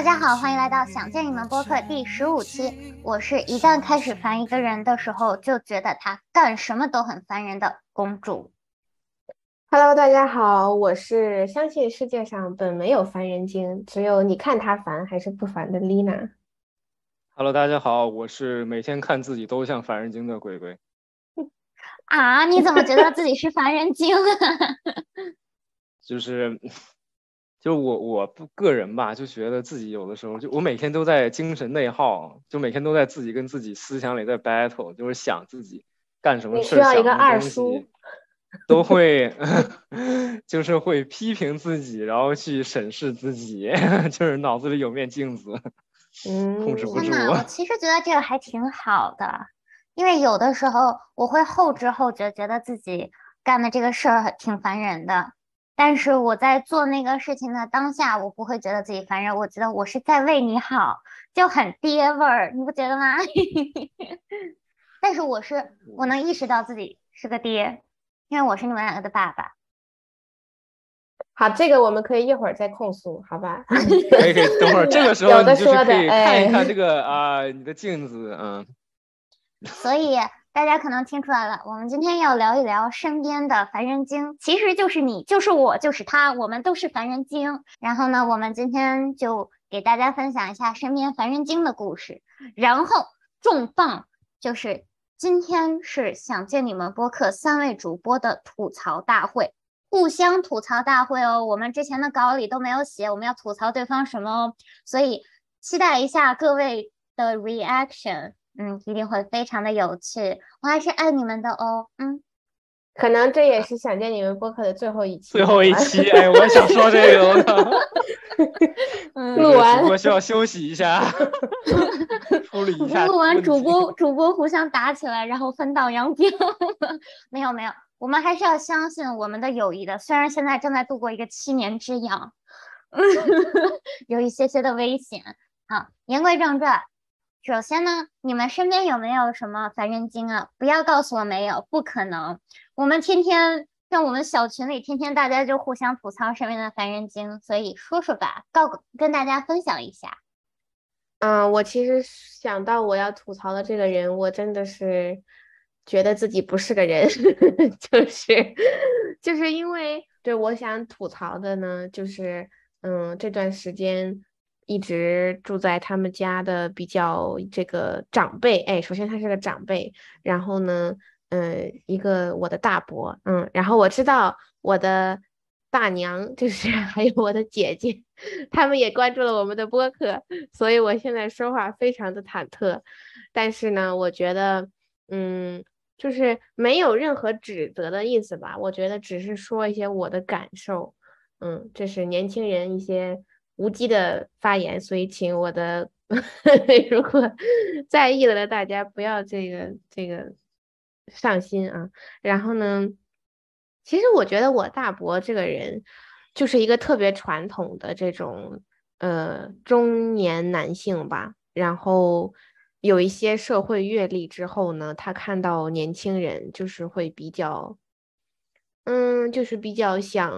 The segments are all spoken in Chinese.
大家好，欢迎来到想见你们播客第十五期。我是一旦开始烦一个人的时候，就觉得他干什么都很烦人的公主。Hello，大家好，我是相信世界上本没有烦人精，只有你看他烦还是不烦的 Lina。Hello，大家好，我是每天看自己都像烦人精的鬼鬼。啊，你怎么觉得自己是烦人精？就是。就我我不个人吧，就觉得自己有的时候，就我每天都在精神内耗，就每天都在自己跟自己思想里在 battle，就是想自己干什么事，想个二叔，都会 就是会批评自己，然后去审视自己，就是脑子里有面镜子，控制不住。我其实觉得这个还挺好的，因为有的时候我会后知后觉，觉得自己干的这个事儿挺烦人的。但是我在做那个事情的当下，我不会觉得自己烦人，我觉得我是在为你好，就很爹味儿，你不觉得吗？但是我是我能意识到自己是个爹，因为我是你们两个的爸爸。好，这个我们可以一会儿再控诉，好吧？可以，可以，等会儿这个时候你就是可以看一看 这个啊，你的镜子，嗯。所以。大家可能听出来了，我们今天要聊一聊身边的烦人精，其实就是你，就是我，就是他，我们都是烦人精。然后呢，我们今天就给大家分享一下身边烦人精的故事。然后重磅就是今天是想见你们播客三位主播的吐槽大会，互相吐槽大会哦。我们之前的稿里都没有写我们要吐槽对方什么哦，所以期待一下各位的 reaction。嗯，一定会非常的有趣，我还是爱你们的哦。嗯，可能这也是想见你们播客的最后一期。最后一期，哎，我想说这个 录完，我需要休息一下，处理一下。录完，主 播主播互相打起来，然后分道扬镳。没有没有，我们还是要相信我们的友谊的。虽然现在正在度过一个七年之痒，有一些些的危险。好，言归正传。首先呢，你们身边有没有什么烦人精啊？不要告诉我没有，不可能。我们天天像我们小群里，天天大家就互相吐槽身边的烦人精，所以说说吧，告跟大家分享一下。嗯，我其实想到我要吐槽的这个人，我真的是觉得自己不是个人，就是就是因为对我想吐槽的呢，就是嗯这段时间。一直住在他们家的比较这个长辈，哎，首先他是个长辈，然后呢，嗯，一个我的大伯，嗯，然后我知道我的大娘，就是 还有我的姐姐，他们也关注了我们的播客，所以我现在说话非常的忐忑，但是呢，我觉得，嗯，就是没有任何指责的意思吧，我觉得只是说一些我的感受，嗯，这是年轻人一些。无稽的发言，所以请我的 如果在意了的大家不要这个这个上心啊。然后呢，其实我觉得我大伯这个人就是一个特别传统的这种呃中年男性吧。然后有一些社会阅历之后呢，他看到年轻人就是会比较，嗯，就是比较想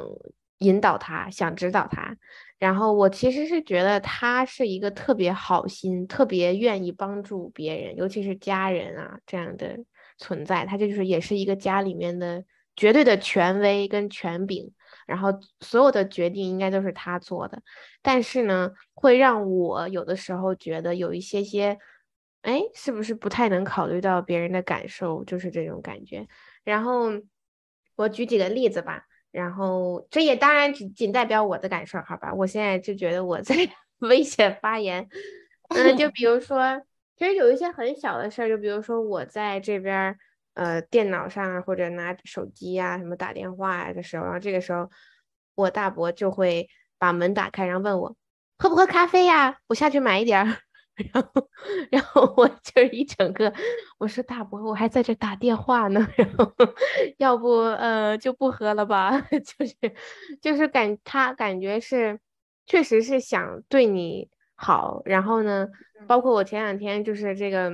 引导他，想指导他。然后我其实是觉得他是一个特别好心、特别愿意帮助别人，尤其是家人啊这样的存在。他就是也是一个家里面的绝对的权威跟权柄，然后所有的决定应该都是他做的。但是呢，会让我有的时候觉得有一些些，哎，是不是不太能考虑到别人的感受？就是这种感觉。然后我举几个例子吧。然后这也当然仅仅代表我的感受，好吧？我现在就觉得我在 危险发言。嗯，就比如说，其实有一些很小的事儿，就比如说我在这边呃电脑上或者拿手机呀什么打电话啊的时候，然后这个时候我大伯就会把门打开，然后问我喝不喝咖啡呀？我下去买一点儿。然后，然后我就是一整个，我说大伯，我还在这打电话呢，然后要不呃就不喝了吧，就是就是感他感觉是，确实是想对你好。然后呢，包括我前两天就是这个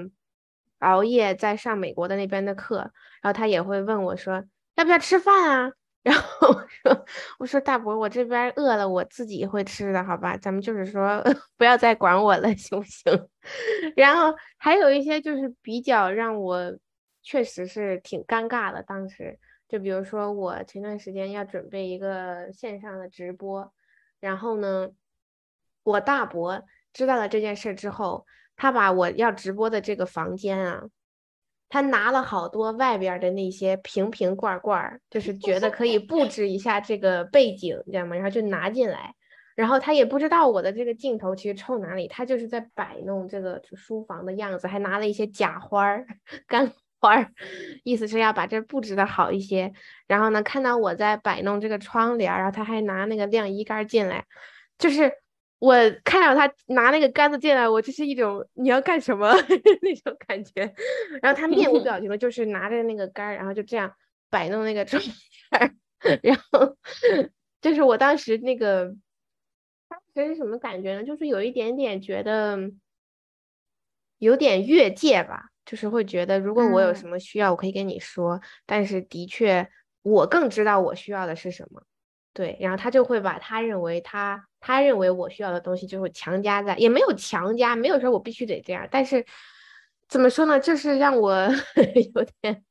熬夜在上美国的那边的课，然后他也会问我说要不要吃饭啊？然后我说我说大伯，我这边饿了，我自己会吃的，好吧？咱们就是说 不要再管我了，行不行？然后还有一些就是比较让我确实是挺尴尬的，当时就比如说我前段时间要准备一个线上的直播，然后呢，我大伯知道了这件事之后，他把我要直播的这个房间啊。他拿了好多外边的那些瓶瓶罐罐，就是觉得可以布置一下这个背景，你知道吗？然后就拿进来，然后他也不知道我的这个镜头其实冲哪里，他就是在摆弄这个书房的样子，还拿了一些假花儿、干花儿，意思是要把这布置的好一些。然后呢，看到我在摆弄这个窗帘，然后他还拿那个晾衣杆进来，就是。我看到他拿那个杆子进来，我就是一种你要干什么 那种感觉。然后他面无表情的，就是拿着那个杆儿，然后就这样摆弄那个窗帘。然后就是我当时那个当时是什么感觉呢？就是有一点点觉得有点越界吧，就是会觉得如果我有什么需要，我可以跟你说。但是的确，我更知道我需要的是什么。对，然后他就会把他认为他他认为我需要的东西，就是强加在，也没有强加，没有说我必须得这样，但是怎么说呢，就是让我 有点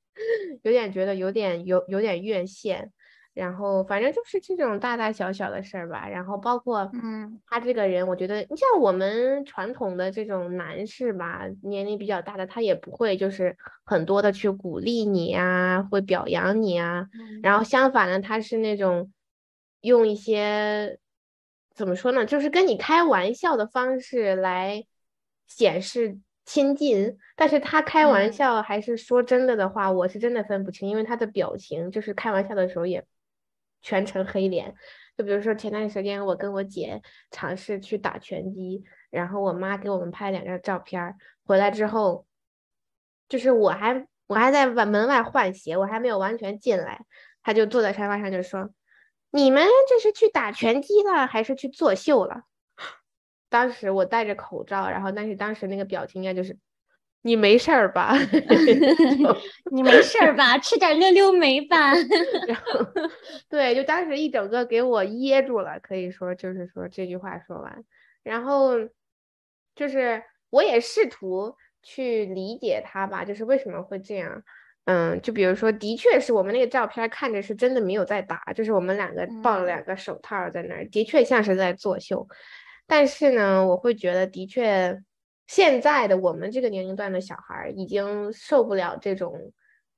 有点觉得有点有有点越线，然后反正就是这种大大小小的事儿吧，然后包括嗯，他这个人，我觉得你像我们传统的这种男士吧，年龄比较大的，他也不会就是很多的去鼓励你啊，会表扬你啊，然后相反呢，他是那种。用一些怎么说呢，就是跟你开玩笑的方式来显示亲近，但是他开玩笑还是说真的的话，我是真的分不清，因为他的表情就是开玩笑的时候也全程黑脸。就比如说前段时间我跟我姐尝试去打拳击，然后我妈给我们拍两张照片，回来之后，就是我还我还在外门外换鞋，我还没有完全进来，他就坐在沙发上就说。你们这是去打拳击了，还是去作秀了？当时我戴着口罩，然后但是当时那个表情应该就是你没事儿吧？你没事儿吧？吃点溜溜梅吧。然后对，就当时一整个给我噎住了，可以说就是说这句话说完，然后就是我也试图去理解他吧，就是为什么会这样。嗯，就比如说，的确是我们那个照片看着是真的没有在打，就是我们两个抱了两个手套在那儿，的确像是在作秀。但是呢，我会觉得，的确现在的我们这个年龄段的小孩已经受不了这种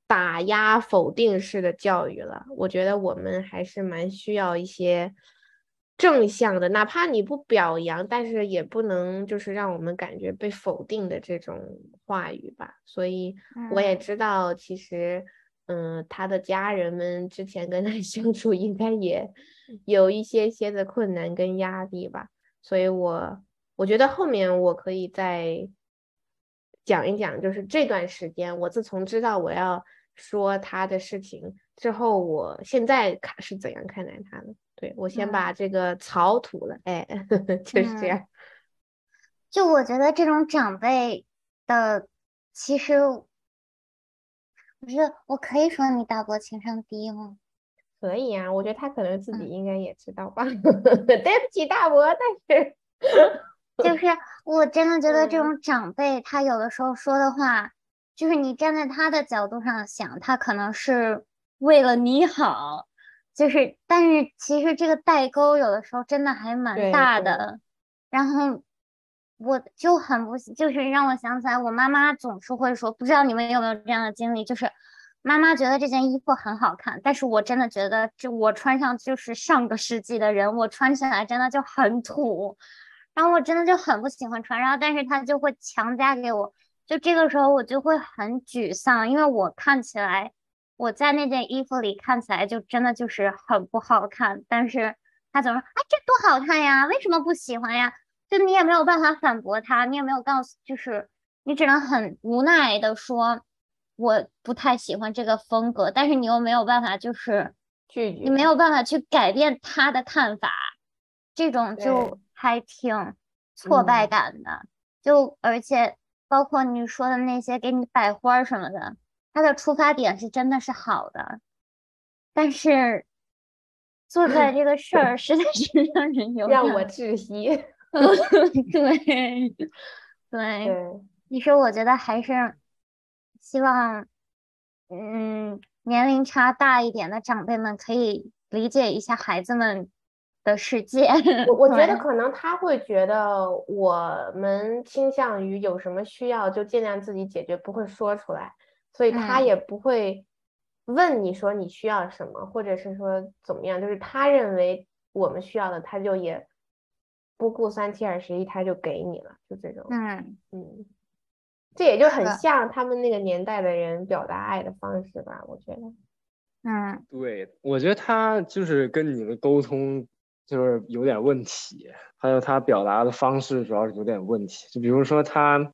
打压、否定式的教育了。我觉得我们还是蛮需要一些。正向的，哪怕你不表扬，但是也不能就是让我们感觉被否定的这种话语吧。所以我也知道，其实，嗯，他的家人们之前跟他 相处，应该也有一些些的困难跟压力吧。所以我我觉得后面我可以再讲一讲，就是这段时间，我自从知道我要说他的事情之后，我现在看是怎样看待他的。对我先把这个草吐了，哎，就是这样。就我觉得这种长辈的，其实不是我可以说你大伯情商低吗？可以啊，我觉得他可能自己应该也知道吧。对不起大伯，但是就是我真的觉得这种长辈，他有的时候说的话，就是你站在他的角度上想，他可能是为了你好。就是，但是其实这个代沟有的时候真的还蛮大的。然后我就很不，就是让我想起来，我妈妈总是会说，不知道你们有没有这样的经历，就是妈妈觉得这件衣服很好看，但是我真的觉得这我穿上就是上个世纪的人，我穿起来真的就很土，然后我真的就很不喜欢穿，然后但是她就会强加给我，就这个时候我就会很沮丧，因为我看起来。我在那件衣服里看起来就真的就是很不好看，但是他总说，哎，这多好看呀，为什么不喜欢呀？就你也没有办法反驳他，你也没有告诉，就是你只能很无奈的说，我不太喜欢这个风格，但是你又没有办法，就是拒绝，你没有办法去改变他的看法，这种就还挺挫败感的。就而且包括你说的那些给你摆花什么的。他的出发点是真的是好的，但是做出来这个事儿实在是让人有让我窒 息。对对对，其实我觉得还是希望，嗯，年龄差大一点的长辈们可以理解一下孩子们的世界。我 我觉得可能他会觉得我们倾向于有什么需要就尽量自己解决，不会说出来，所以他嗯。也不会问你说你需要什么，或者是说怎么样，就是他认为我们需要的，他就也不顾三七二十一，他就给你了，就这种，嗯。嗯，这也就很像他们那个年代的人表达爱的方式吧，我觉得。嗯。对，我觉得他就是跟你的沟通就是有点问题，还有他表达的方式主要是有点问题。就比如说他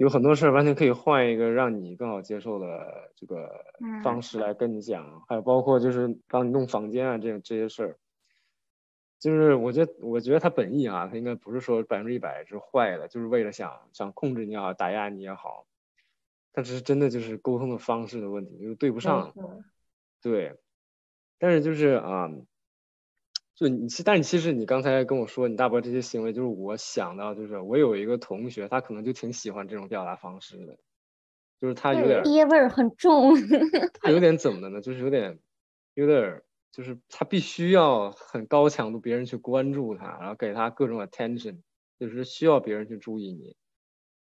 有很多事儿完全可以换一个让你更好接受的这个嗯方式来跟你讲，还有包括就是帮你弄房间啊这这些事儿，就是我觉得我觉得他本意啊，他应该不是说百分之一百是坏的，就是为了想想控制你也好，打压你也好，他只是真的就是沟通的方式的问题，就是对不上。错。对，但是就是啊、就你其，但是其实你刚才跟我说你大伯这些行为，就是我想到，就是我有一个同学，他可能就挺喜欢这种表达方式的，就是他有点儿，爹味儿很重。他有点怎么的呢？就是有点，有点儿，就是他必须要很高强度别人去关注他，然后给他各种 attention，就是需要别人去注意你，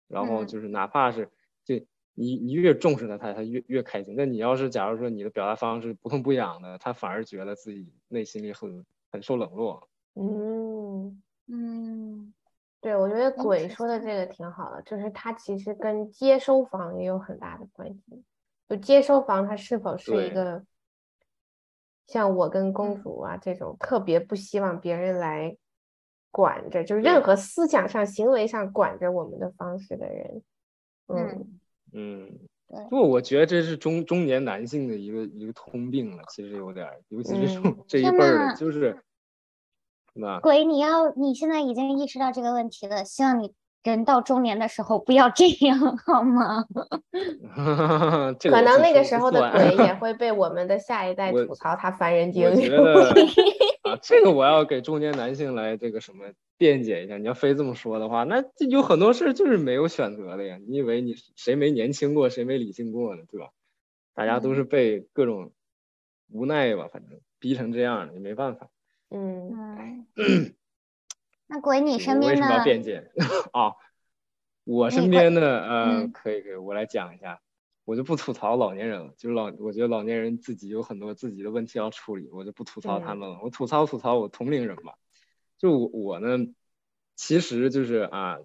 然后嗯就是哪怕是就你你越重视他，他他越越开心。但你要是假如说你的表达方式不痛不痒的，他反而觉得自己内心里很很受冷落。嗯。嗯对，我觉得鬼说的这个挺好的，就是它其实跟接收房也有很大的关系。就接收房，它是否是一个像我跟公嗯主啊这种特别不希望别人来管着，就是任何思想上、行为上管着我们的方式的人。嗯，嗯不过我觉得这是中中年男性的一个一个通病了，其实有点儿，尤其是这嗯这一辈儿的，就是，对吧？鬼，你要你现在已经意识到这个问题了，希望你人到中年的时候不要这样，好吗？这个可能那个时候的鬼也 会被我们的下一代吐槽他烦人精我。觉得啊，这个我要给中年男性来这个什么辩解一下。你要非这么说的话，那这有很多事就是没有选择的呀。你以为你谁没年轻过，谁没理性过呢？对吧？大家都是被各种无奈吧，反正逼成这样的，也没办法。嗯，嗯，那鬼，你身边我为什么要的辩解啊？我身边的呃，嗯可以可以，我来讲一下。我就不吐槽老年人了，就是老，我觉得老年人自己有很多自己的问题要处理，我就不吐槽他嗯们了。我吐槽吐槽我同龄人吧，就我我呢，其实就是啊，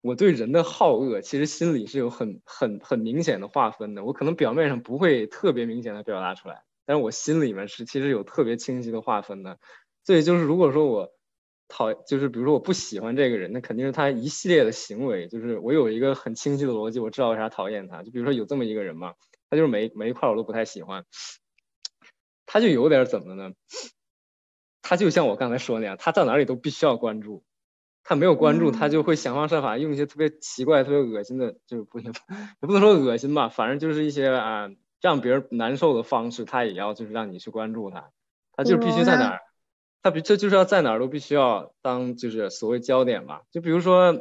我对人的好恶其实心里是有很很很明显的划分的。我可能表面上不会特别明显的表达出来，但是我心里面是其实有特别清晰的划分的。所以就是如果说我讨，就是比如说我不喜欢这个人，那肯定是他一系列的行为，就是我有一个很清晰的逻辑，我知道为啥讨厌他。就比如说有这么一个人嘛，他就是每每一块我都不太喜欢，他就有点怎么呢？他就像我刚才说那样，他到哪里都必须要关注，他没有关注，他就会想方设法用一些特别奇怪、特别恶心的，就是不 也不能说恶心吧，反正就是一些啊让别人难受的方式，他也要就是让你去关注他，他就必须在哪儿。他比这就是要在哪儿都必须要当就是所谓焦点吧，就比如说，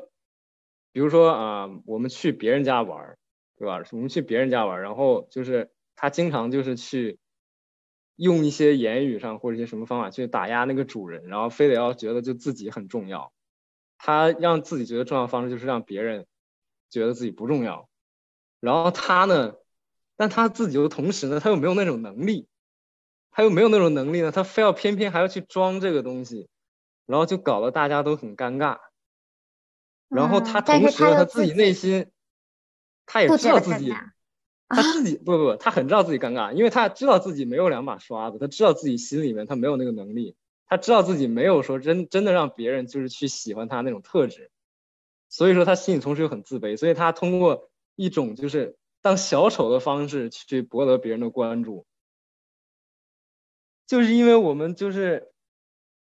比如说啊、我们去别人家玩，对吧？我们去别人家玩，然后就是他经常就是去用一些言语上或者一些什么方法去打压那个主人，然后非得要觉得就自己很重要，他让自己觉得重要的方式就是让别人觉得自己不重要，然后他呢，但他自己又同时呢，他又没有那种能力。他又没有那种能力呢，他非要偏偏还要去装这个东西，然后就搞得大家都很尴尬。然后他同时他自己内心，他也不知道自己，他自己不不不，他很知道自己尴尬，因为他知道自己没有两把刷子，他知道自己心里面他没有那个能力，他知道自己没有说真真的让别人就是去喜欢他那种特质，所以说他心里同时又很自卑，所以他通过一种就是当小丑的方式去博得别人的关注。就是因为我们就是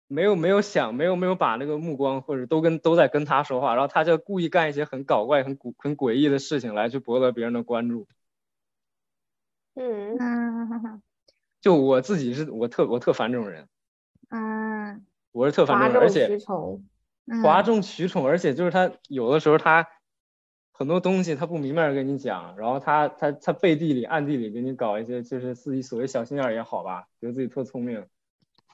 没有没有想没有没有把那个目光或者都跟都在跟他说话，然后他就故意干一些很搞怪、很古很诡异的事情来去博得别人的关注。嗯，嗯，就我自己是我特我特烦这种人，嗯。我是特烦这哗种人，而众且取宠，嗯。哗众取宠，而且就是他有的时候他很多东西他不明面儿跟你讲，然后他他他背地里暗地里给你搞一些就是自己所谓小心眼儿也好吧，觉得自己特聪明，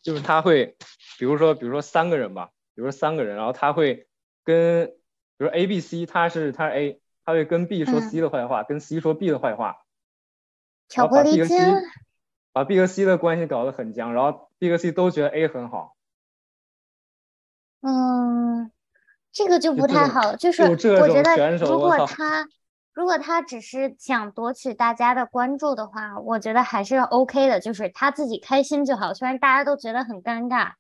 就是他会比如说比如说三个人吧，比如说三个人，然后他会跟比如 A B C 他是他是 A，他会跟 B 说嗯。C 的坏话，跟 C 说 B 的坏话，巧克力和 C 精，把 B 和 C 的关系搞得很僵，然后 B 和 C 都觉得 A 很好。嗯，这个就不太好，就是我觉得如果他如果他只是想夺取大家的关注的话，我觉得还是 OK 的，就是他自己开心就好。虽然大家都觉得很尴尬，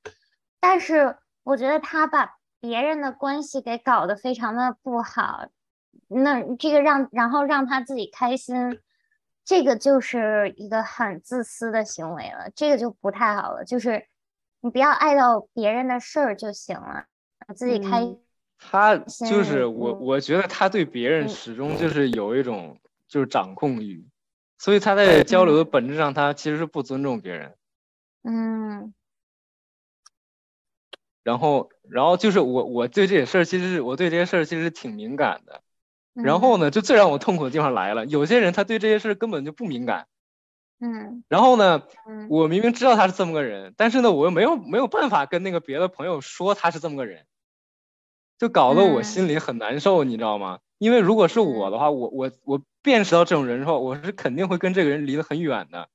但是我觉得他把别人的关系给搞得非常的不好，那这个让然后让他自己开心，这个就是一个很自私的行为了，这个就不太好了。就是你不要碍到别人的事儿就行了，自己开。嗯他就是我，嗯我觉得他对别人嗯始终就是有一种就是掌控欲，所以他在交流的本质上，他其实是不尊重别人。嗯然后，然后就是我，我对这些事儿，其实我对这些事儿其实挺敏感的。嗯，然后呢，就最让我痛苦的地方来了，有些人他对这些事儿根本就不敏感。嗯然后呢，嗯我明明知道他是这么个人，但是呢，我又没有没有办法跟那个别的朋友说他是这么个人，就搞得我嗯心里很难受，你知道吗？因为如果是我的话，我我我辨识到这种人之后，我是肯定会跟这个人离得很远的，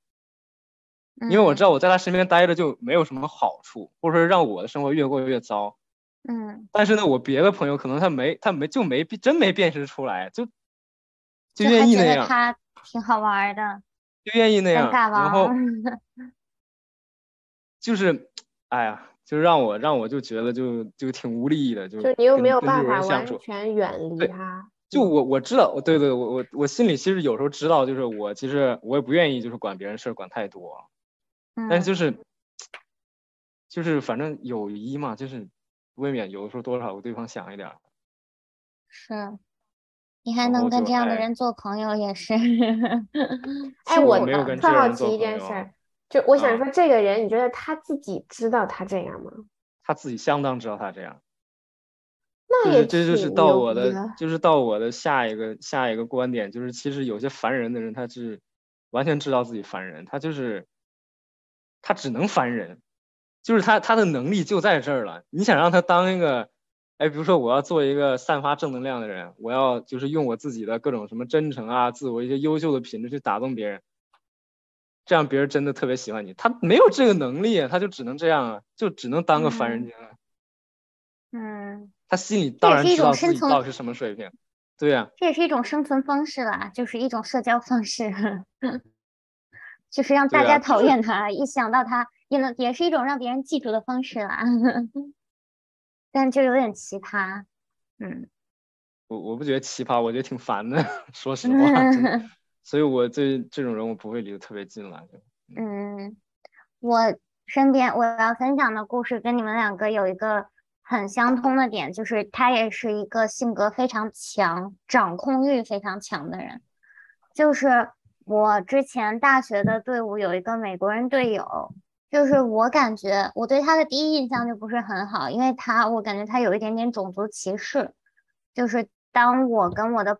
因为我知道我在他身边待着就没有什么好处，或者说让我的生活越过越糟。嗯，但是呢，我别的朋友可能他没他没就没真没辨识出来，就就愿意那样，他挺好玩的，就愿意那样，然后。就是，哎呀，就让我让我就觉得就就挺无力的，就就你又没有办法完。全远离他。就我我知道，对对，我我我心里其实有时候知道，就是我其实我也不愿意就是管别人事儿管太多，但是嗯就是就是反正友谊嘛，就是未免有的时候多少为对方想一点儿。是，你还能跟这样的哎人做朋友也是。哎，我没有跟特好奇一件事儿，就我想啊说，这个人你觉得他自己知道他这样吗？他自己相当知道他这样。那也就是这就是到我的，就是到我的下一个下一个观点，就是其实有些烦人的人，他是完全知道自己烦人，他就是他只能烦人，就是他他的能力就在这儿了。你想让他当一个，哎，比如说我要做一个散发正能量的人，我要就是用我自己的各种什么真诚啊、自我一些优秀的品质去打动别人，这样别人真的特别喜欢你。他没有这个能力啊，他就只能这样啊，就只能当个凡人嗯精啊。嗯，他心里这当然知道自己到底是什么水平，对呀、这也是一种生存方式啦，就是一种社交方式，就是让大家讨对啊就是厌他，一想到他也能也是一种让别人记住的方式啦。但就有点奇葩，嗯。我我不觉得奇葩，我觉得挺烦的，说实话，所以我对这种人我不会离得特别近了。嗯，我身边我要分享的故事跟你们两个有一个很相通的点，就是他也是一个性格非常强、掌控欲非常强的人。就是我之前大学的队伍有一个美国人队友，就是我感觉我对他的第一印象就不是很好，因为他我感觉他有一点点种族歧视。就是当我跟我的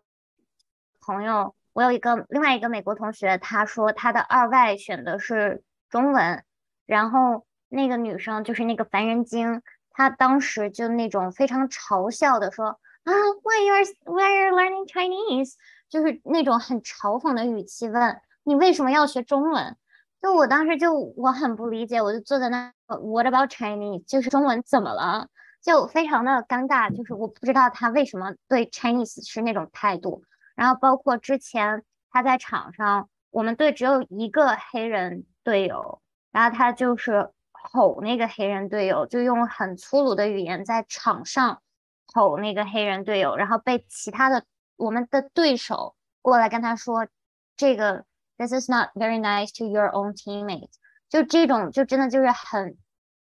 朋友，我有一个另外一个美国同学，他说他的二外选的是中文，然后那个女生就是那个烦人精，她当时就那种非常嘲笑的说啊，Why you are Why are you learning Chinese？就是那种很嘲讽的语气问你为什么要学中文？就我当时就我很不理解，我就坐在那，What about Chinese？就是中文怎么了？就非常的尴尬，就是我不知道他为什么对 Chinese 是那种态度。然后包括之前他在场上，我们队只有一个黑人队友，然后他就是吼那个黑人队友，就用很粗鲁的语言在场上吼那个黑人队友，然后被其他的我们的对手过来跟他说，这个 This is not very nice to your own teammate。就这种就真的就是很，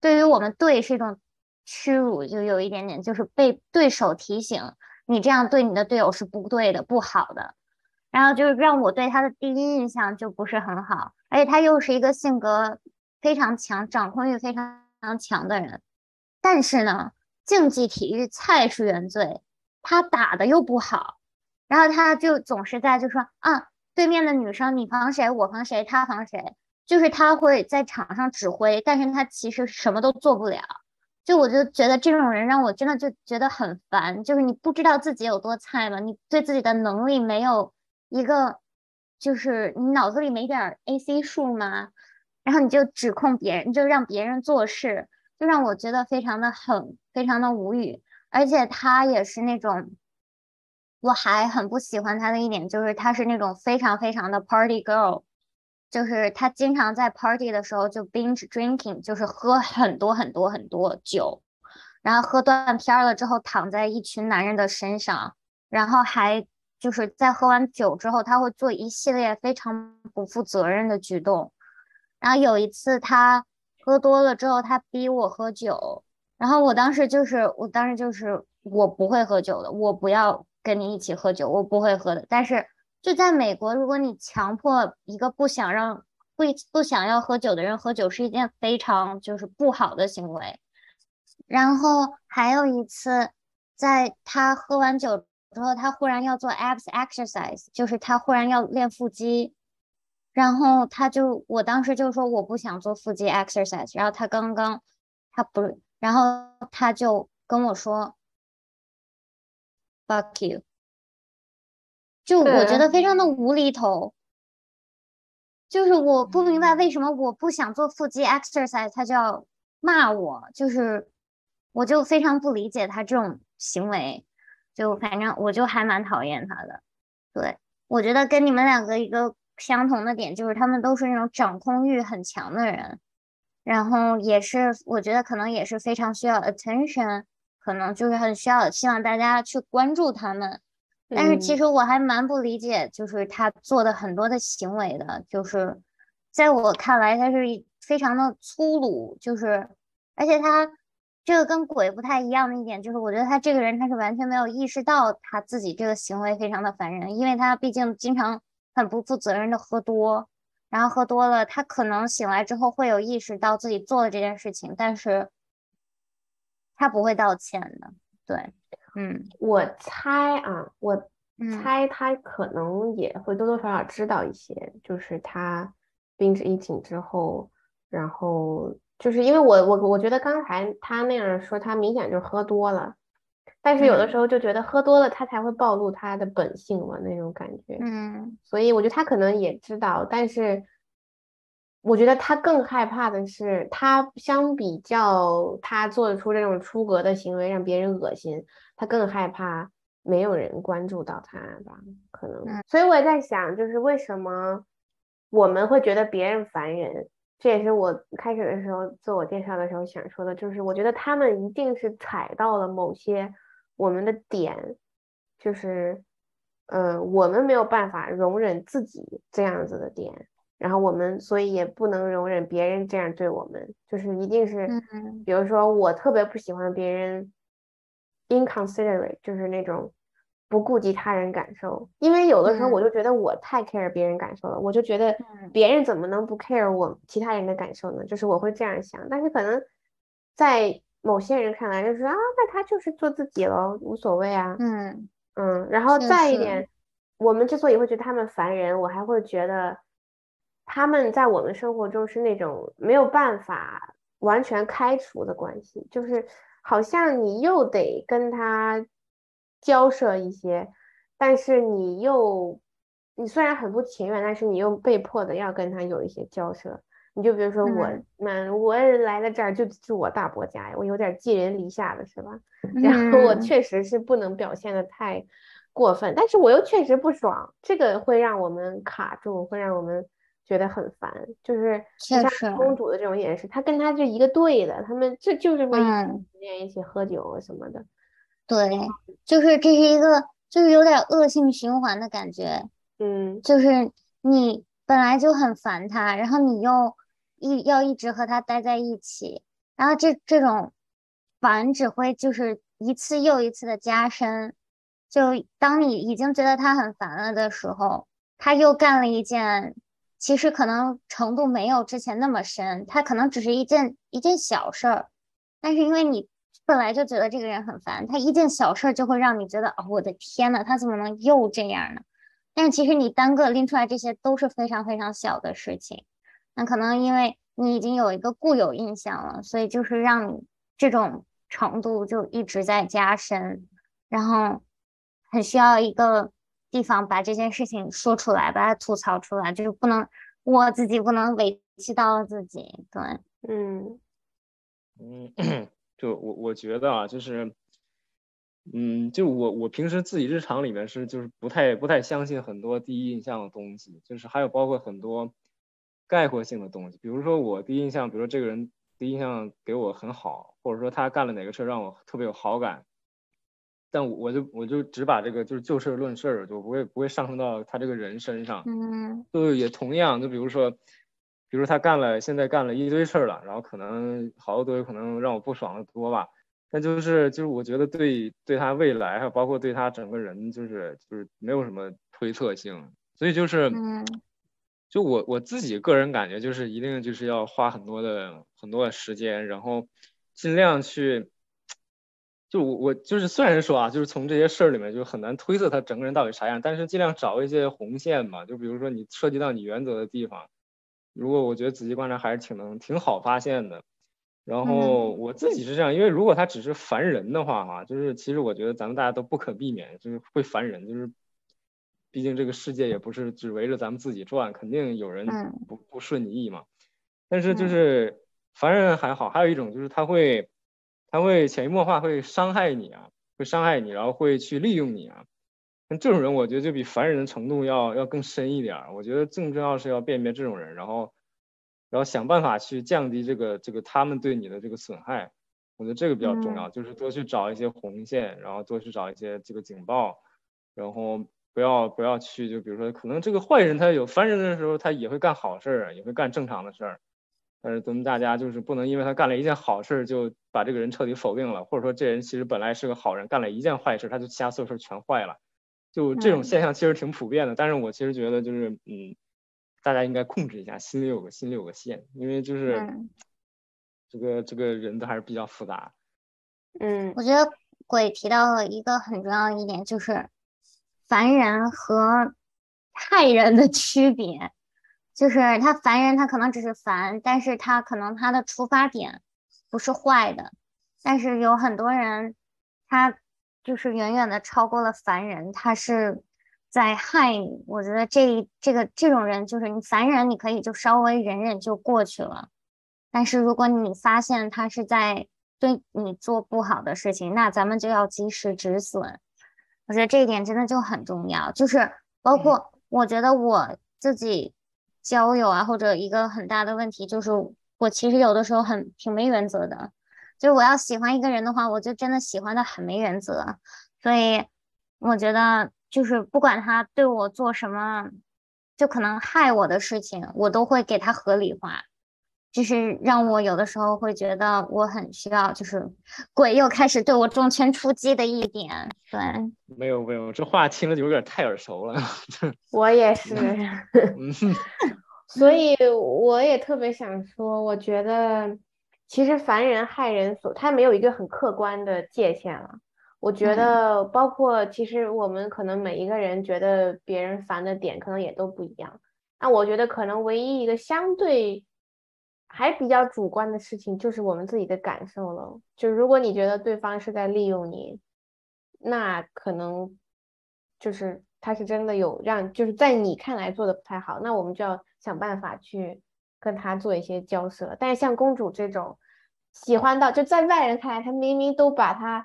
对于我们队是一种屈辱，就有一点点就是被对手提醒。你这样对你的队友是不对的，不好的。然后就是让我对他的第一印象就不是很好，而且他又是一个性格非常强、掌控欲非常强的人。但是呢，竞技体育菜是原罪，他打的又不好，然后他就总是在就说啊，对面的女生你防谁，我防谁，他防谁，就是他会在场上指挥，但是他其实什么都做不了。就我就觉得这种人让我真的就觉得很烦，就是你不知道自己有多菜吗？你对自己的能力没有。一个就是你脑子里没点 A C 数吗？然后你就指控别人，就让别人做事，就让我觉得非常的狠，非常的无语。而且他也是那种，我还很不喜欢他的一点就是他是那种非常非常的 Party Girl，就是他经常在 Party 的时候就 binge drinking，就是喝很多很多很多酒，然后喝断片了之后躺在一群男人的身上，然后还。就是在喝完酒之后，他会做一系列非常不负责任的举动。然后有一次他喝多了之后，他逼我喝酒，然后我当时就是，我当时就是我不会喝酒的，我不要跟你一起喝酒，我不会喝的。但是就在美国，如果你强迫一个不想让不不想要喝酒的人喝酒，是一件非常就是不好的行为。然后还有一次，在他喝完酒。之后他忽然要做 abs exercise，就是他忽然要练腹肌，然后他就，我当时就说我不想做腹肌 exercise，然后他刚刚他不，然后他就跟我说 fuck you，就我觉得。非常的无厘头，就是我不明白为什么我不想做腹肌 exercise，他就要骂我，就是我就非常不理解他这种行为。就反正我就还蛮讨厌他的，对我觉得跟你们两个一个相同的点就是他们都是那种掌控欲很强的人，然后也是我觉得可能也是非常需要 attention，可能就是很需要希望大家去关注他们，但是其实我还蛮不理解就是他做的很多的行为的，就是在我看来他是非常的粗鲁，就是而且他。这个跟鬼不太一样的一点就是，我觉得他这个人他是完全没有意识到他自己这个行为非常的烦人，因为他毕竟经常很不负责任的喝多，然后喝多了，他可能醒来之后会有意识到自己做了这件事情，但是他不会道歉的。对，嗯，我猜啊，我猜他可能也会多多少少知道一些，就是他 binge eating 之后，然后。就是因为我我我觉得刚才他那样说，他明显就是喝多了，但是有的时候就觉得喝多了他才会暴露他的本性嘛那种感觉，嗯，所以我觉得他可能也知道，但是我觉得他更害怕的是，他相比较他做出这种出格的行为让别人恶心，他更害怕没有人关注到他吧，可能，所以我也在想，就是为什么我们会觉得别人烦人。这也是我开始的时候自我介绍的时候想说的，就是我觉得他们一定是踩到了某些我们的点，就是，呃，我们没有办法容忍自己这样子的点，然后我们所以也不能容忍别人这样对我们，就是一定是，比如说我特别不喜欢别人 inconsiderate，就是那种。不顾及他人感受，因为有的时候我就觉得我太 care 别人感受了，我就觉得别人怎么能不 care 我其他人的感受呢？就是我会这样想，但是可能在某些人看来就是啊，那他就是做自己了，无所谓啊。嗯嗯，然后再一点，我们之所以会觉得他们烦人，我还会觉得他们在我们生活中是那种没有办法完全开除的关系，就是好像你又得跟他。交涉一些，但是你又，你虽然很不情愿，但是你又被迫的要跟他有一些交涉。你就比如说我，那我来了这儿就是我大伯家呀，我有点寄人篱下的是吧？然后我确实是不能表现的太过分，但是我又确实不爽，这个会让我们卡住，会让我们觉得很烦。就是像公主的这种也是，她跟他是一个队的，他们就就是会练一起喝酒什么的。对，就是这是一个，就是有点恶性循环的感觉。嗯，就是你本来就很烦他，然后你又一要一直和他待在一起，然后这这种烦只会就是一次又一次的加深。就当你已经觉得他很烦了的时候，他又干了一件，其实可能程度没有之前那么深，他可能只是一件一件小事儿，但是因为你本来就觉得这个人很烦，他一件小事儿就会让你觉得，哦，我的天呐，他怎么能又这样呢？但是其实你单个拎出来这些都是非常非常小的事情，那可能因为你已经有一个固有印象了，所以就是让你这种程度就一直在加深，然后。很需要一个地方把这件事情说出来，把它吐槽出来，就是不能我自己不能委屈到了自己。对，嗯嗯，就我我觉得啊，就是，嗯，就我我平时自己日常里面是就是不太不太相信很多第一印象的东西，就是还有包括很多概括性的东西，比如说我第一印象，比如说这个人第一印象给我很好，或者说他干了哪个事让我特别有好感。但我就我就只把这个就是就事论事，就不会不会上升到他这个人身上。嗯，就也同样，就比如说，比如他干了现在干了一堆事儿了，然后可能好多都有可能让我不爽的多吧。但就是就是我觉得对对他未来还有包括对他整个人就是就是没有什么推测性，所以就是嗯，就我我自己个人感觉就是一定就是要花很多的很多的时间，然后尽量去。就我我就是虽然说啊，就是从这些事儿里面就很难推测他整个人到底啥样，但是尽量找一些红线嘛。就比如说你涉及到你原则的地方，如果我觉得仔细观察还是挺能挺好发现的。然后我自己是这样，因为如果他只是烦人的话哈，就是其实我觉得咱们大家都不可避免，就是会烦人，就是毕竟这个世界也不是只围着咱们自己转，肯定有人不不顺你意嘛。但是就是烦人还好，还有一种就是他会。他会潜移默化会伤害你啊，会伤害你，然后会去利用你啊。那这种人，我觉得就比凡人的程度要要更深一点。我觉得更重要是要辨别这种人，然后然后想办法去降低这个这个他们对你的这个损害。我觉得这个比较重要，就是多去找一些红线，然后多去找一些这个警报，然后不要不要去就比如说可能这个坏人他有凡人的时候，他也会干好事儿，也会干正常的事儿。但是咱们大家就是不能因为他干了一件好事，就把这个人彻底否定了，或者说这人其实本来是个好人，干了一件坏事，他就其他所有事全坏了，就这种现象其实挺普遍的。但是我其实觉得就是，嗯，大家应该控制一下，心里有个心里有个线，因为就是这个这个人都还是比较复杂。嗯，我觉得鬼提到了一个很重要的一点，就是凡人和害人的区别。就是他烦人，他可能只是烦，但是他可能他的出发点不是坏的，但是有很多人，他就是远远的超过了烦人，他是在害你。我觉得这这个这种人，就是你烦人，你可以就稍微忍忍就过去了，但是如果你发现他是在对你做不好的事情，那咱们就要及时止损。我觉得这一点真的就很重要，就是包括我觉得我自己。交友啊，或者一个很大的问题就是，我其实有的时候很挺没原则的。就是我要喜欢一个人的话，我就真的喜欢的很没原则。所以我觉得，就是不管他对我做什么，就可能害我的事情，我都会给他合理化。就是让我有的时候会觉得我很需要，就是鬼又开始对我重拳出击的一点。对，没有没有，这话听着有点太耳熟了。我也是，所以我也特别想说，我觉得其实烦人害人所，他没有一个很客观的界限了。我觉得包括其实我们可能每一个人觉得别人烦的点可能也都不一样。那我觉得可能唯一一个相对。还比较主观的事情就是我们自己的感受了。就如果你觉得对方是在利用你，那可能就是他是真的有让，就是在你看来做的不太好，那我们就要想办法去跟他做一些交涉。但是像公主这种喜欢到就在外人看来，他明明都把他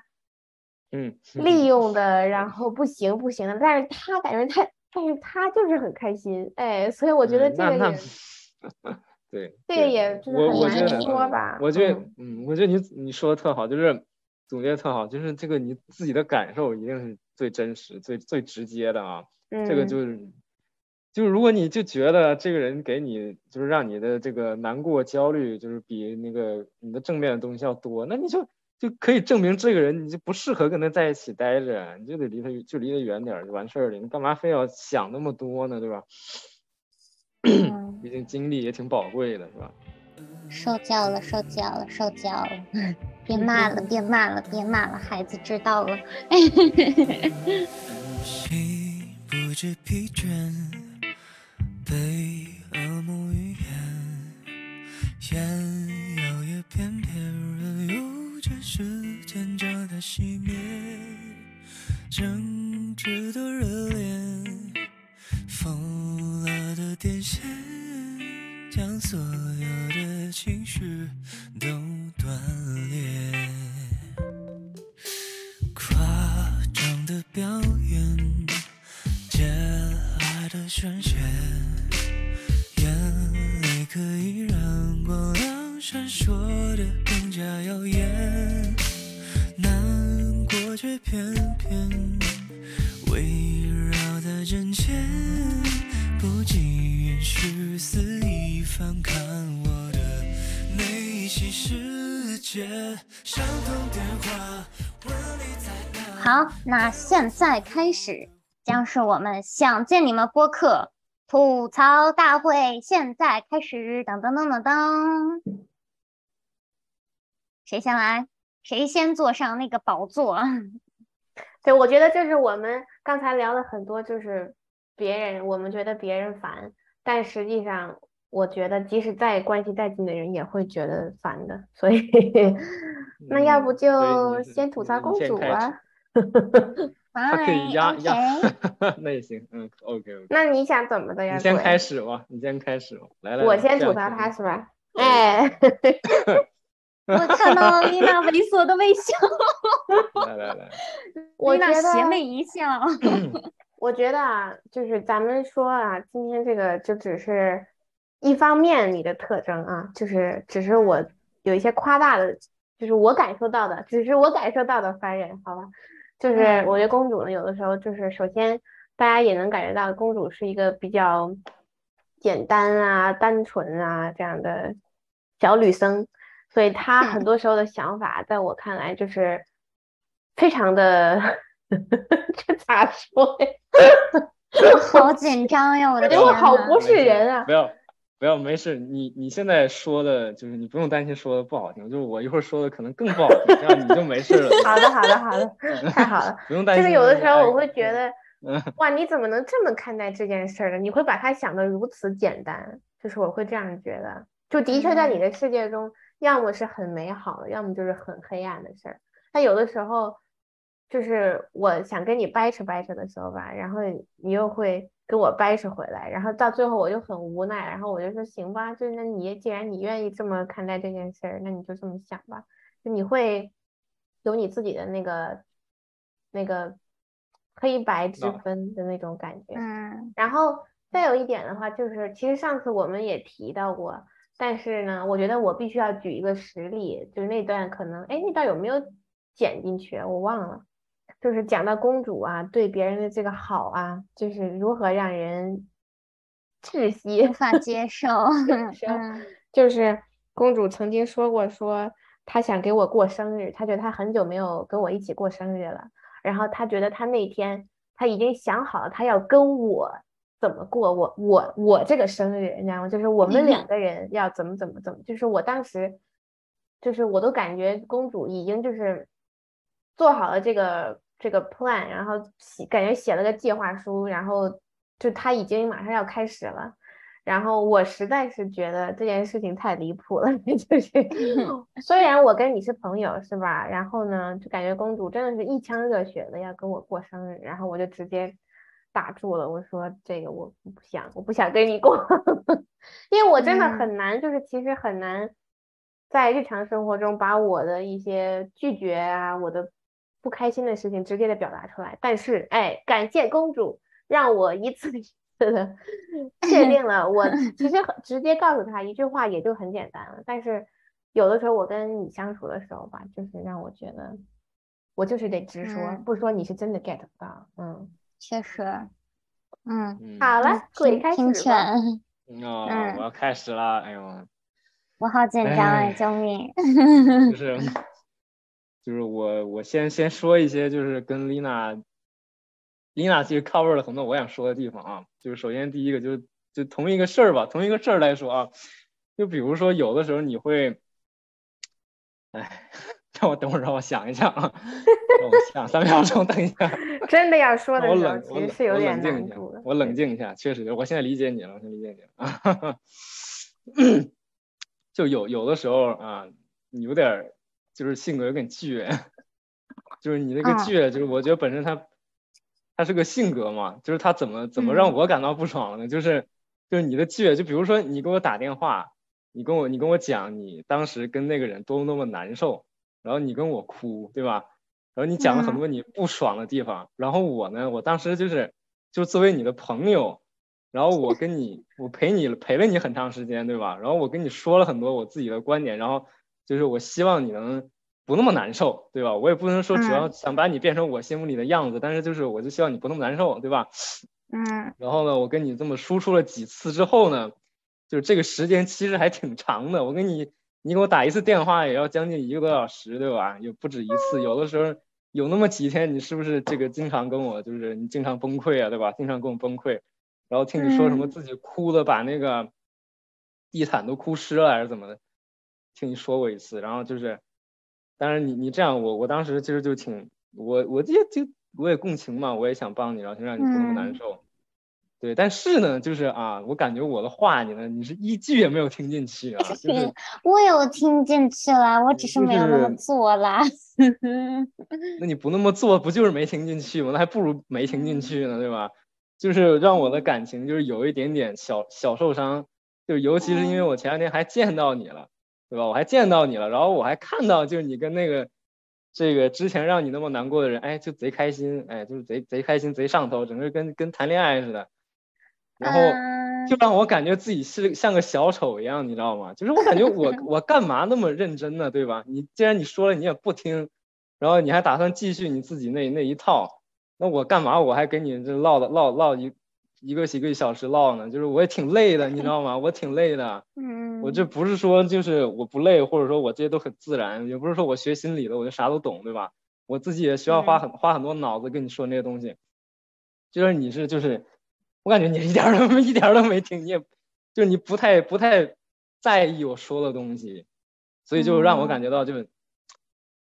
嗯利用 的，然后不行不行的，但是他感觉他，但是他就是很开心，哎，所以我觉得这个也。对，这个也就是很难说吧。我觉得，嗯，我觉得你你说的特好，就是总结特好，就是这个你自己的感受一定是最真实、最最直接的啊。这个就是，就是如果你就觉得这个人给你就是让你的这个难过、焦虑，就是比那个你的正面的东西要多，那你就就可以证明这个人你就不适合跟他在一起待着，你就得离他就离他远点就完事儿了。你干嘛非要想那么多呢？对吧？毕竟精力也挺宝贵的，是吧？受教了，受教了，受教了！别骂了，别骂了，别骂了，孩子知道了。不知疲倦，被恶魔语言，烟摇曳翩翩，任由这时间将它熄灭。争执的热恋，疯了的电线，将所有的情绪都断裂。好，那现在开始。将是我们想见你们播客吐槽大会，现在开始！噔噔噔噔噔，谁先来？谁先坐上那个宝座？对，我觉得就是我们刚才聊了很多，就是别人，我们觉得别人烦，但实际上，我觉得即使再关系再近的人也会觉得烦的。所以，那要不就先吐槽公主啊？他可以压压，那也行，嗯，OK OK。那你想怎么的呀？你先开始吧，你先开始吧，来来。我先吐槽他是吧？哎，我看到了丽娜猥琐的微笑。来来来，丽娜邪魅一笑。我觉得啊，就是咱们说啊，今天这个就只是一方面你的特征啊，就是只是我有一些夸大的，就是我感受到的，只是我感受到的烦人，好吧？就是我觉得公主呢，有的时候就是首先大家也能感觉到，公主是一个比较简单啊、单纯啊这样的小女生，所以她很多时候的想法，在我看来就是非常的，这咋说呀？好紧张呀！我的天，我好不是人啊！不要。不要，没事。你你现在说的，就是你不用担心说的不好听，就是我一会儿说的可能更不好听，这样你就没事了。好的，好的，好的，太好了。不用担心。就是有的时候我会觉得，哇，你怎么能这么看待这件事呢？你会把它想的如此简单，就是我会这样觉得。就的确在你的世界中，要么是很美好的，要么就是很黑暗的事儿。但有的时候，就是我想跟你掰扯掰扯的时候吧，然后你又会。跟我掰扯回来，然后到最后我就很无奈，然后我就说行吧，就那你既然你愿意这么看待这件事儿，那你就这么想吧，就你会有你自己的那个那个黑白之分的那种感觉。嗯。然后再有一点的话，就是其实上次我们也提到过，但是呢，我觉得我必须要举一个实例，就是那段可能，哎，那段有没有剪进去？我忘了。就是讲到公主啊，对别人的这个好啊，就是如何让人窒息、无法接受。就是公主曾经说过，说她想给我过生日，她觉得她很久没有跟我一起过生日了。然后她觉得她那天她已经想好了，她要跟我怎么过我我我这个生日，你知道吗？就是我们两 个人要怎么怎么怎么。就是我当时，就是我都感觉公主已经就是做好了这个。这个 plan，然后写感觉写了个计划书，然后就他已经马上要开始了，然后我实在是觉得这件事情太离谱了，就是 虽然我跟你是朋友是吧？然后呢，就感觉公主真的是一腔热血的要跟我过生日，然后我就直接打住了，我说这个我不想，我不想跟你过，因为我真的很难，就是其实很难在日常生活中把我的一些拒绝啊，我的。不开心的事情直接的表达出来，但是哎，感谢公主让我一次 一次的 确定了我其实直接告诉他一句话也就很简单了。但是有的时候我跟你相处的时候吧，就是让我觉得我就是得直说，不说你是真的 get 不到。嗯，确实，嗯，好了，鬼开始吧。哦，我要开始了，哎呦，我好紧张啊，救命！就是。就是我我先先说一些就是跟丽娜，丽娜其实 cover 了很多我想说的地方啊，就是首先第一个就是就同一个事儿吧，同一个事儿来说啊，就比如说有的时候你会，哎，让我等会儿让我想一想啊，让我想三秒钟，等一下，真的要说的我时候冷我冷其实是有我点冷静一下难度的，，我冷静一下，确实，我现在理解你了，我现在理解你了。啊，就有有的时候啊，你有点儿就是性格有点倔，就是你那个嗯倔，就是我觉得本身他他是个性格嘛，就是他怎么怎么让嗯我感到不爽了呢？就是就是你的倔，就比如说你给我打电话，你跟我你跟我讲你当时跟那个人多么多么难受，然后你跟我哭，对吧？然后你讲了很嗯多你不爽的地方，然后我呢，我当时就是就作为你的朋友，然后我跟你我陪你陪了你很长时间，对吧？然后我跟你说了很多我自己的观点，然后就是我希望你能不那么难受，对吧？我也不能说主要嗯想把你变成我心目里的样子，但是就是我就希望你不那么难受，对吧？嗯然后呢，我跟你这么输出了几次之后呢，就是这个时间其实还挺长的。我跟你，你给我打一次电话也要将近一个多小时，对吧？也不止一次，有的时候有那么几天，你是不是这个经常跟我，就是你经常崩溃啊，对吧？经常跟我崩溃，然后听你说什么嗯自己哭的把那个地毯都哭湿了还是怎么的，听你说过一次。然后就是，当然你你这样，我我当时其实就挺我我也就我也共情嘛，我也想帮你，然后就让你不那么难嗯受。对，但是呢，就是啊，我感觉我的话你呢，你是一句也没有听进去啊，就是我有听进去了，我只是没有那么做啦。那你不那么做，不就是没听进去吗？那还不如没听进去呢，对吧？就是让我的感情就是有一点点小小受伤，就尤其是因为我前两天还见到你了，对吧？我还见到你了，然后我还看到就是你跟那个这个之前让你那么难过的人，哎，就贼开心，哎，就是贼贼开心，贼上头，整个跟跟谈恋爱似的，然后。嗯就让我感觉自己是像个小丑一样，你知道吗？就是我感觉我 我干嘛那么认真呢，对吧？你既然你说了你也不听，然后你还打算继续你自己那那一套，那我干嘛我还跟你这唠的唠唠一一个几个小时唠呢？就是我也挺累的，你知道吗？我挺累的，嗯，我这不是说就是我不累，或者说我这些都很自然，也不是说我学心理的我就啥都懂，对吧？我自己也需要花很花很多脑子跟你说那些东西，就是你是就是。我感觉你一点儿都一点儿都没听，你也就是你不太不太在意我说的东西，所以就让我感觉到就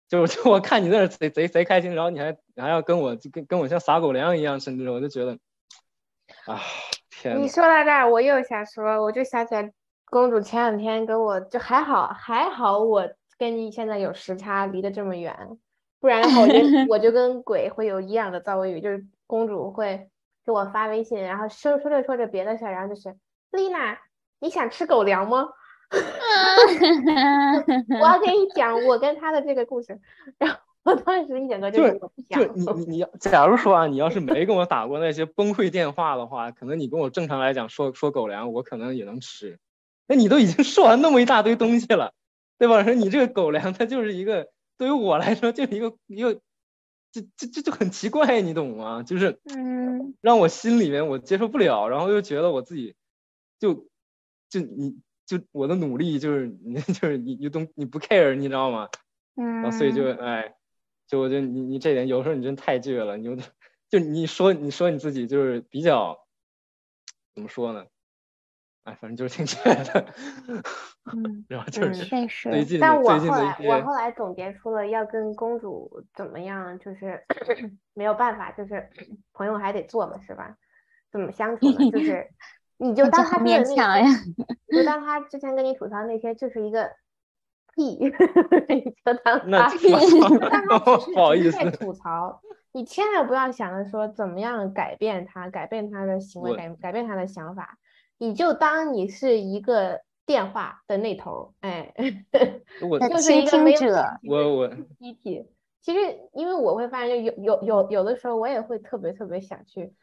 就就我看你在那贼贼贼开心，然后你还你还要跟我就跟跟我像撒狗粮一样，甚至我就觉得啊天你，说到这儿，我又想说，我就想起来，公主前两天跟我就还好，还好我跟你现在有时差，离得这么远，不然的话，我就 我就跟鬼会有一样的遭遇，就是公主会给我发微信，然后说说着说着别的事儿，然后就是丽娜，你想吃狗粮吗？我要跟你讲我跟他的这个故事，然后我当时一整个就就是是我不想就想，你你你要，假如说啊，你要是没跟我打过那些崩溃电话的话，可能你跟我正常来讲说说狗粮，我可能也能吃。那你都已经说完那么一大堆东西了，对吧？说你这个狗粮，它就是一个对于我来说就是一个一个，就就就就很奇怪，你懂吗？就是嗯让我心里面我接受不了，然后又觉得我自己就就你就我的努力就是你 就是你你懂你不 care，你知道吗？然后所以就嗯哎，就我觉得你你这点有时候你真太倔了，你就就你说你说你自己就是比较怎么说呢？哎，反正就是挺倔的，嗯，然后就是最近但我后来我后来总结出了要跟公主怎么样，就是 没有办法，就是 朋友还得做嘛，是吧？怎么相处呢？就是 你就当他说的那强呀，就当他之前跟你吐槽那些就是一个屁，你就当那 不好意思，吐槽，你千万不要想着说怎么样改变他，改变他的行为，我改改变他的想法，你就当你是一个电话的那头儿，哎，我的 就是一倾个没有听者我我机体。其实，因为我会发现，就有有有有的时候，我也会特别特别想去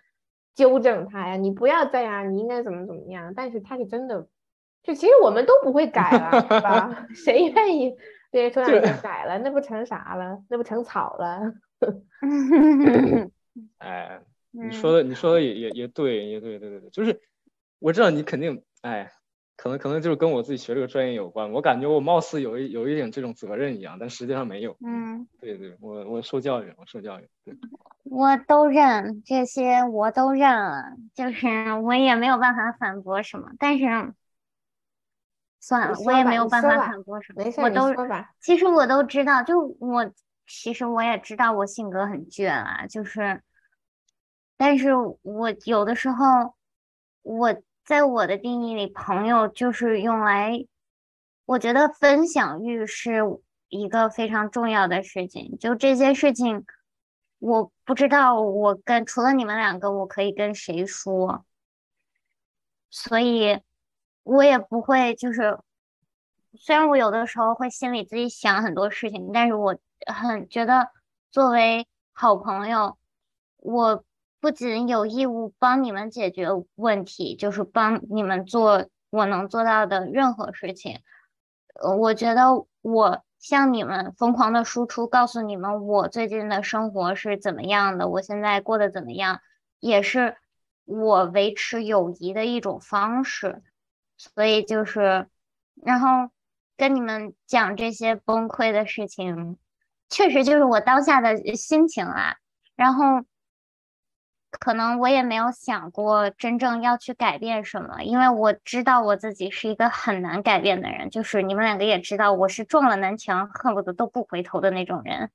纠正他呀，你不要这样，你应该怎么怎么样。但是他是真的，就其实我们都不会改了，是吧？谁愿意对说两句改了，那不成啥了？那不成草了？哎，你嗯说的你说的也也也对，也对对对对，就是我知道你肯定哎可能可能就是跟我自己学这个专业有关。我感觉我貌似有一有一点这种责任一样，但实际上没有。嗯，对对，我我受教育，我受教育。对，我都认这些，我都认了，就是我也没有办法反驳什么，但是算了，我也没有办法反驳什么。我都。其实我都知道，就我其实我也知道我性格很倔啊，就是，但是我有的时候我。在我的定义里，朋友就是用来，我觉得分享欲是一个非常重要的事情。就这些事情，我不知道我跟除了你们两个，我可以跟谁说，所以我也不会就是，虽然我有的时候会心里自己想很多事情，但是我很觉得作为好朋友，我。不仅有义务帮你们解决问题，就是帮你们做我能做到的任何事情。呃，我觉得我向你们疯狂的输出，告诉你们我最近的生活是怎么样的，我现在过得怎么样，也是我维持友谊的一种方式。所以就是，然后跟你们讲这些崩溃的事情，确实就是我当下的心情啊。然后。可能我也没有想过真正要去改变什么，因为我知道我自己是一个很难改变的人。就是你们两个也知道，我是撞了南墙恨不得都不回头的那种人。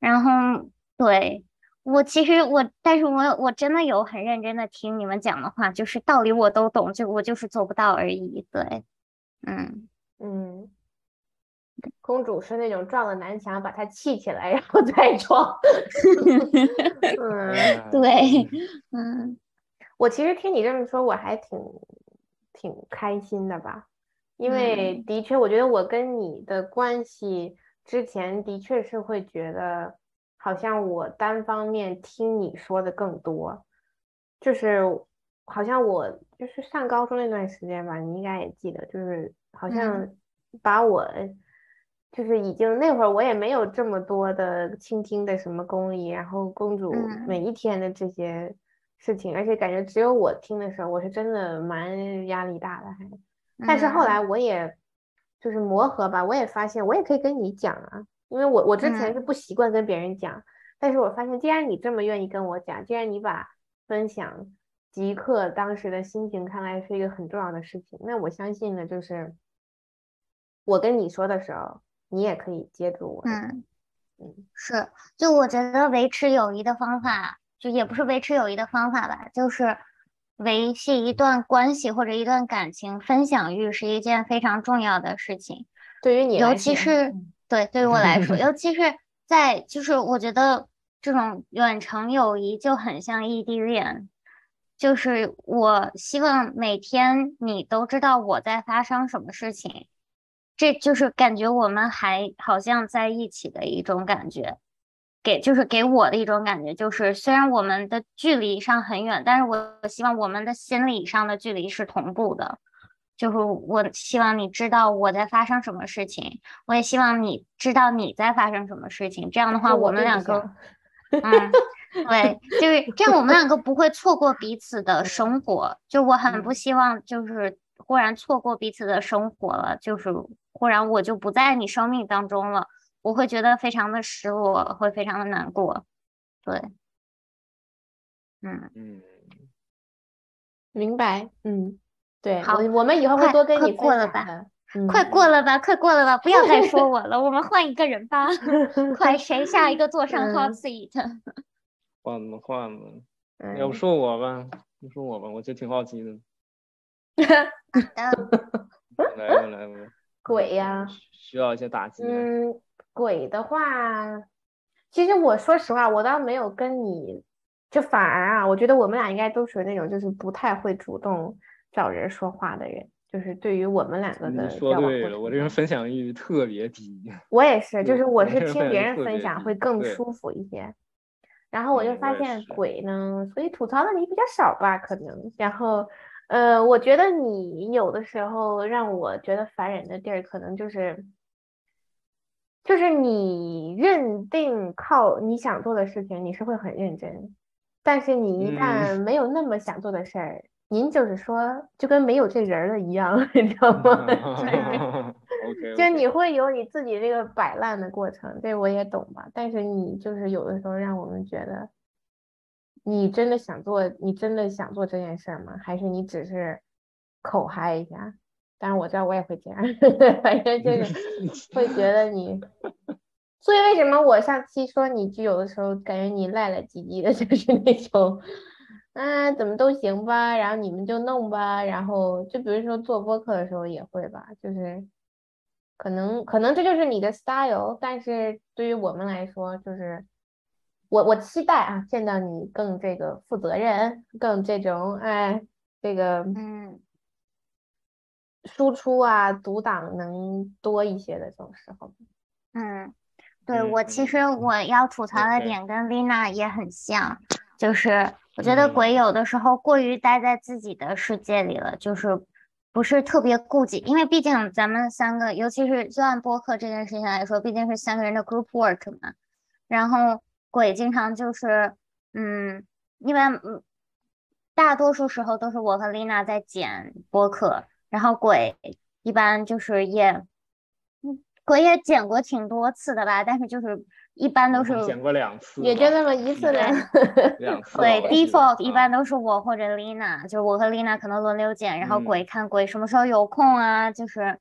然后，对我其实我，但是我我真的有很认真的听你们讲的话，就是道理我都懂，就我就是做不到而已。对，嗯嗯。公主是那种撞了南墙，把它砌起来，然后再撞。嗯，对，嗯，我其实听你这么说，我还挺挺开心的吧，因为的确，我觉得我跟你的关系之前的确是会觉得，好像我单方面听你说的更多，就是好像我就是上高中那段时间吧，你应该也记得，就是好像把我。就是已经那会儿，我也没有这么多的倾听的什么功力，然后公主每一天的这些事情，而且感觉只有我听的时候，我是真的蛮压力大的，还。但是后来我也就是磨合吧，我也发现我也可以跟你讲啊，因为我我之前是不习惯跟别人讲，但是我发现既然你这么愿意跟我讲，既然你把分享即刻当时的心情看来是一个很重要的事情，那我相信呢，就是我跟你说的时候。你也可以接住我。嗯嗯，是，就我觉得维持友谊的方法，就也不是维持友谊的方法吧，就是维系一段关系或者一段感情，分享欲是一件非常重要的事情。对于你，尤其是对对于我来说，尤其是在就是我觉得这种远程友谊就很像异地恋，就是我希望每天你都知道我在发生什么事情。这就是感觉我们还好像在一起的一种感觉，给就是给我的一种感觉，就是虽然我们的距离上很远，但是我希望我们的心理上的距离是同步的。就是我希望你知道我在发生什么事情，我也希望你知道你在发生什么事情。这样的话，我们两个，嗯，对，就是这样，我们两个不会错过彼此的 生活。就我很不希望，就是忽然错过彼此的生活了，就是。忽然我就不在你生命当中了，我会觉得非常的失落，会非常的难过。对，嗯嗯，明白，嗯，对，好，我们以后会多跟你过了吧，快过了吧，快过了吧，不要再说 我了，我们换一个人吧，快，谁下一个坐上 hot seat？换了换了，要不说我吧，你说我吧，我就挺好奇的。来吧来吧。鬼呀，需要一些打击。嗯，鬼的话，其实我说实话，我倒没有跟你，就反而啊，我觉得我们俩应该都属于那种就是不太会主动找人说话的人。就是对于我们两个的，说对了，我这人分享欲特别低。我也是，就是我是听别人分享会更舒服一些。然后我就发现鬼呢，所以吐槽的你比较少吧，可能。然后。呃，我觉得你有的时候让我觉得烦人的地儿，可能就是，就是你认定靠你想做的事情，你是会很认真，但是你一旦没有那么想做的事儿，您就是说，就跟没有这人了一样，你知道吗？就你会有你自己这个摆烂的过程，这我也懂吧。但是你就是有的时候让我们觉得，你真的想做，你真的想做这件事吗？还是你只是口嗨一下？但是我知道我也会这样，反正就是会觉得你。所以为什么我上期说你就有的时候感觉你赖赖唧唧的，就是那种。啊，怎么都行吧，然后你们就弄吧，然后就比如说做播客的时候也会吧，就是可能可能这就是你的 style，但是对于我们来说，就是我我期待啊见到你更这个负责任，更这种哎这个嗯输出啊阻挡能多一些的这种时候，嗯，对我其实我要吐槽的点跟 Lina 也很像，就是。我觉得鬼有的时候过于待在自己的世界里了，就是不是特别顾忌，因为毕竟咱们三个，尤其是就按播客这件事情来说，毕竟是三个人的 group work 嘛。然后鬼经常就是，嗯，一般嗯，大多数时候都是我和丽娜在剪播客，然后鬼一般就是也，嗯，鬼也剪过挺多次的吧，但是就是。一般都是剪过两次，也就那么一次两两 次。对，default 一般都是我或者 Lina，就是我和 Lina 可能轮流剪，然后鬼看鬼什么时候有空啊，就是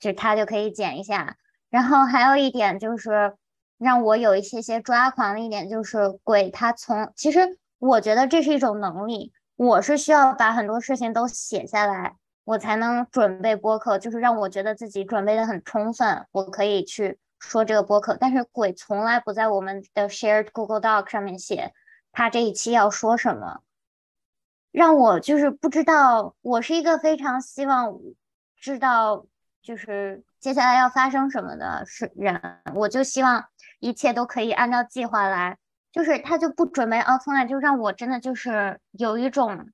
就他就可以剪一下。然后还有一点就是让我有一些些抓狂的一点就是鬼他从其实我觉得这是一种能力，我是需要把很多事情都写下来，我才能准备播客，就是让我觉得自己准备的很充分，我可以去。说这个播客，但是鬼从来不在我们的 shared Google Doc 上面写他这一期要说什么，让我就是不知道。我是一个非常希望知道就是接下来要发生什么的是人，我就希望一切都可以按照计划来。就是他就不准备，哦，从来就让我真的就是有一种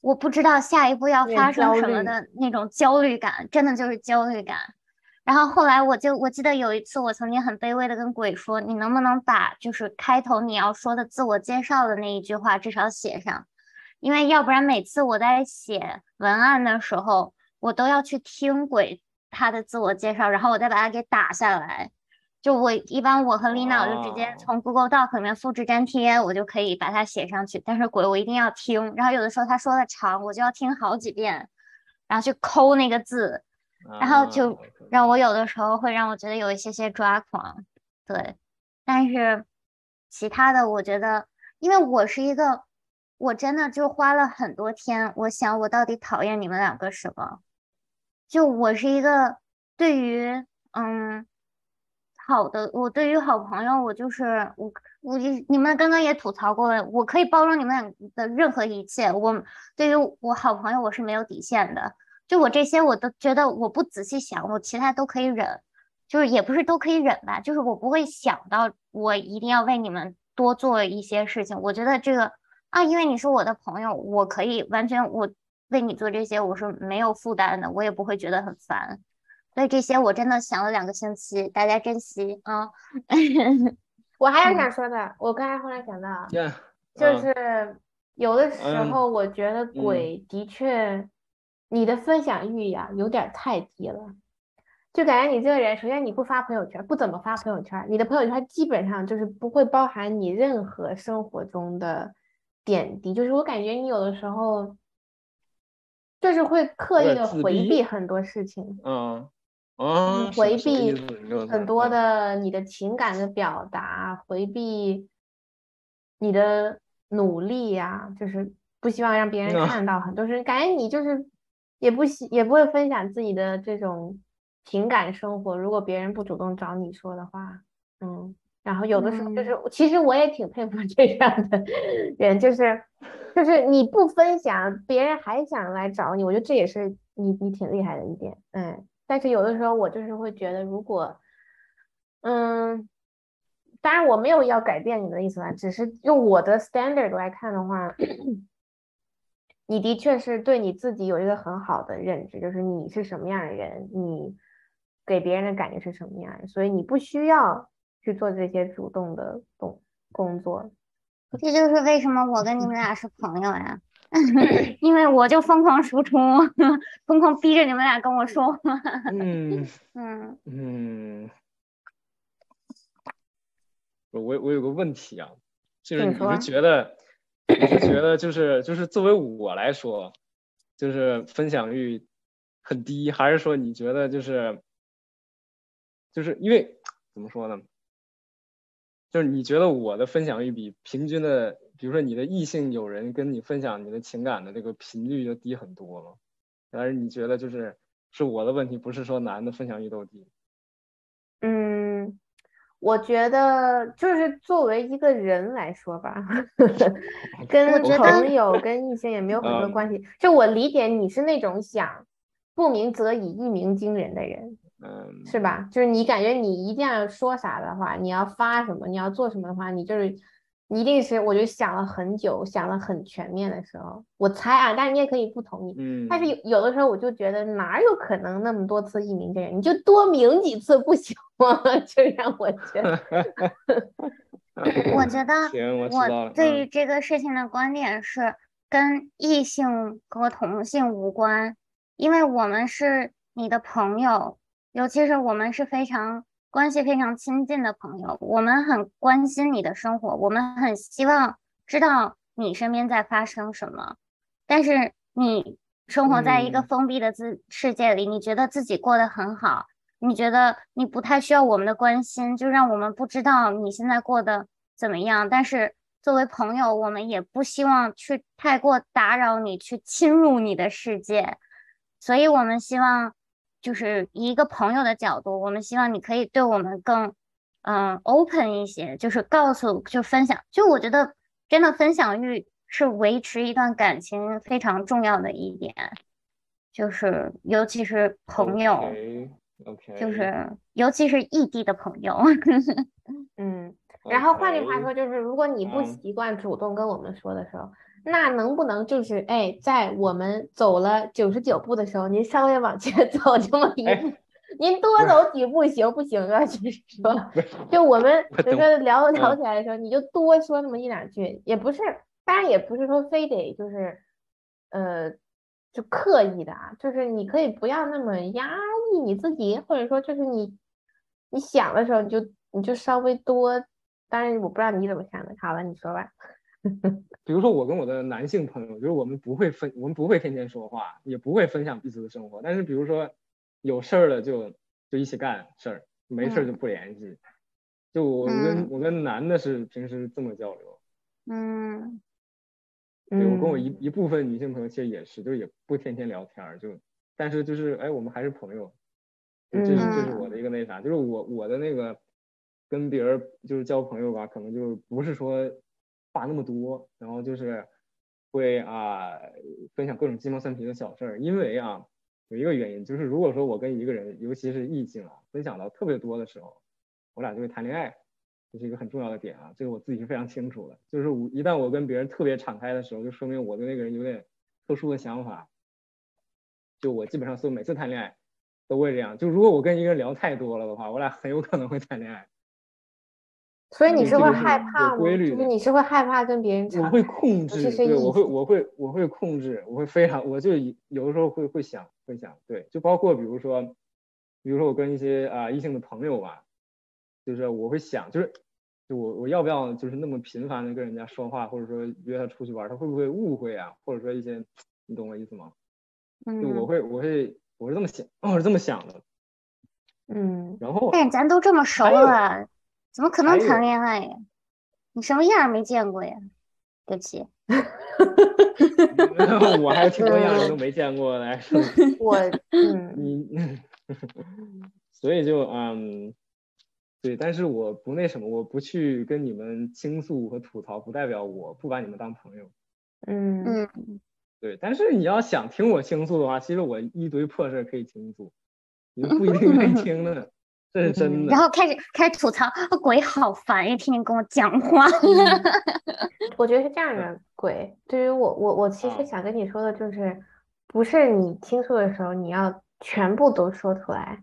我不知道下一步要发生什么的那种焦虑感，真的就是焦虑感。然后后来我就我记得有一次我曾经很卑微的跟鬼说，你能不能把就是开头你要说的自我介绍的那一句话至少写上，因为要不然每次我在写文案的时候，我都要去听鬼他的自我介绍，然后我再把它给打下来。就我一般我和丽娜我就直接从 Google Doc 里面复制粘贴，我就可以把它写上去。但是鬼我一定要听，然后有的时候他说的长，我就要听好几遍，然后去抠那个字。然后就让我有的时候会让我觉得有一些些抓狂，对，但是其他的我觉得，因为我是一个，我真的就花了很多天，我想我到底讨厌你们两个什么？就我是一个对于嗯好的，我对于好朋友，我就是我我你们刚刚也吐槽过了，我可以包容你们俩的任何一切，我对于我好朋友我是没有底线的。就我这些，我都觉得我不仔细想，我其他都可以忍，就是也不是都可以忍吧，就是我不会想到我一定要为你们多做一些事情。我觉得这个啊，因为你是我的朋友，我可以完全我为你做这些，我是没有负担的，我也不会觉得很烦。所以这些我真的想了两个星期，大家珍惜啊。我还有想说的，我刚才后来想到，就是有的时候我觉得鬼的确。你的分享欲呀，有点太低了，就感觉你这个人，首先你不发朋友圈，不怎么发朋友圈，你的朋友圈基本上就是不会包含你任何生活中的点滴，就是我感觉你有的时候就是会刻意的回避很多事情，嗯嗯，回避很多的你的情感的表达，回避你的努力呀，就是不希望让别人看到很多事，感觉你就是。也不喜也不会分享自己的这种情感生活，如果别人不主动找你说的话，嗯，然后有的时候就是，其实我也挺佩服 这样的人，就是就是你不分享，别人还想来找你，我觉得这也是你你挺厉害的一点，嗯，但是有的时候我就是会觉得，如果，嗯，当然我没有要改变你的意思啦，只是用我的 standard 来看的话。你的确是对你自己有一个很好的认知，就是你是什么样的人，你给别人的感觉是什么样，所以你不需要去做这些主动的动工作。这就是为什么我跟你们俩是朋友呀。因为我就疯狂输出，疯狂逼着你们俩跟我说话。嗯 嗯嗯，我我有个问题啊，就是你觉得你是觉 得就是就是作为我来说，就是分享欲很低，还是说你觉得就是就是因为怎么说呢？就是你觉得我的分享欲比平均的，比如说你的异性友人跟你分享你的情感的这个频率就低很多吗？还是你觉得就是是我的问题，不是说男的分享欲都低？嗯，我觉得就是作为一个人来说吧，跟朋友、跟异性也没有很多嗯关系。就我理解你是那种想不鸣则已，一鸣惊人的人，嗯，是吧？就是你感觉你一定要说啥的话，你要发什么，你要做什么的话，你就是你一定是，我就想了很久，想了很全面的时候，我猜啊，但是你也可以不同意。嗯，但是有有的时候我就觉得哪有可能那么多次一鸣惊人？你就多鸣几次不行吗？就让我觉得，我觉得行，我知道了。对于嗯这个事情的观点是跟异性和同性无关，因为我们是你的朋友，尤其是我们是非常关系非常亲近的朋友，我们很关心你的生活，我们很希望知道你身边在发生什么，但是你生活在一个嗯封闭的自世界里，你觉得自己过得很好。你觉得你不太需要我们的关心，就让我们不知道你现在过得怎么样。但是作为朋友，我们也不希望去太过打扰你，去侵入你的世界。所以，我们希望就是以一个朋友的角度，我们希望你可以对我们更嗯 open 一些，就是告诉就分享。就我觉得真的分享欲是维持一段感情非常重要的一点，就是尤其是朋友。就是尤其是异地的朋友，嗯。然后换句话说，就是如果你不嗯习惯主动跟我们说的时候，那能不能就是哎，在我们走了九十九步的时候，您稍微往前走这么一哎步，您多走几步行不行啊？就是说，就我们比如说聊聊嗯起来的时候，你就多说那么一两句，也不是，当然也不是说非得就是，呃，就刻意的啊，就是你可以不要那么压抑你自己，或者说就是你你想的时候，你就你就稍微多。当然，我不知道你怎么想的。好了，你说吧。比如说我跟我的男性朋友，就是我们不会分，我们不会天天说话，也不会分享彼此的生活。但是比如说有事儿了就就一起干事儿，没事儿就不联系。就我跟、嗯。我跟男的是平时这么交流，嗯。对我跟我一嗯。一部分女性朋友其实也是，就是也不天天聊天儿，就但是就是哎，我们还是朋友，就这是这是嗯我的一个那啥，就是我我的那个跟别人就是交朋友吧，可能就不是说话那么多，然后就是会啊分享各种鸡毛蒜皮的小事儿，因为啊有一个原因，就是如果说我跟一个人，尤其是异性啊，分享到特别多的时候，我俩就会谈恋爱。这是一个很重要的点啊，这个我自己是非常清楚的。就是我一旦我跟别人特别敞开的时候，就说明我对那个人有点特殊的想法。就我基本上所有每次谈恋爱都会这样。就如果我跟一个人聊太多了的话，我俩很有可能会谈恋爱。所以你是会害怕吗？规律就是你是会害怕跟别人我会控制，对，我会我会我会控制，我会非常，我就有的时候会会想会想，对，就包括比如说，比如说我跟一些啊、异性的朋友吧，就是我会想，就是就我我要不要就是那么频繁的跟人家说话，或者说约他出去玩，他会不会误会啊？或者说一些，你懂我意思吗？就我嗯，会我会我是这么想，我是这么想的。嗯，然后但是咱都这么熟了，怎么可能谈恋爱呀？你什么样儿没见过呀？对不起，我还挺多样人都 没见过的，还 是我嗯你，所以就嗯，对，但是我不那什么，我不去跟你们倾诉和吐槽，不代表我不把你们当朋友。嗯嗯，对，但是你要想听我倾诉的话，其实我一堆破事儿可以倾诉，你不一定愿意听呢，这是真的。然后开始开始吐槽，啊鬼好烦呀，天天跟我讲话。我觉得是这样的，鬼。对于我，我我其实啊想跟你说的就是，不是你倾诉的时候你要全部都说出来，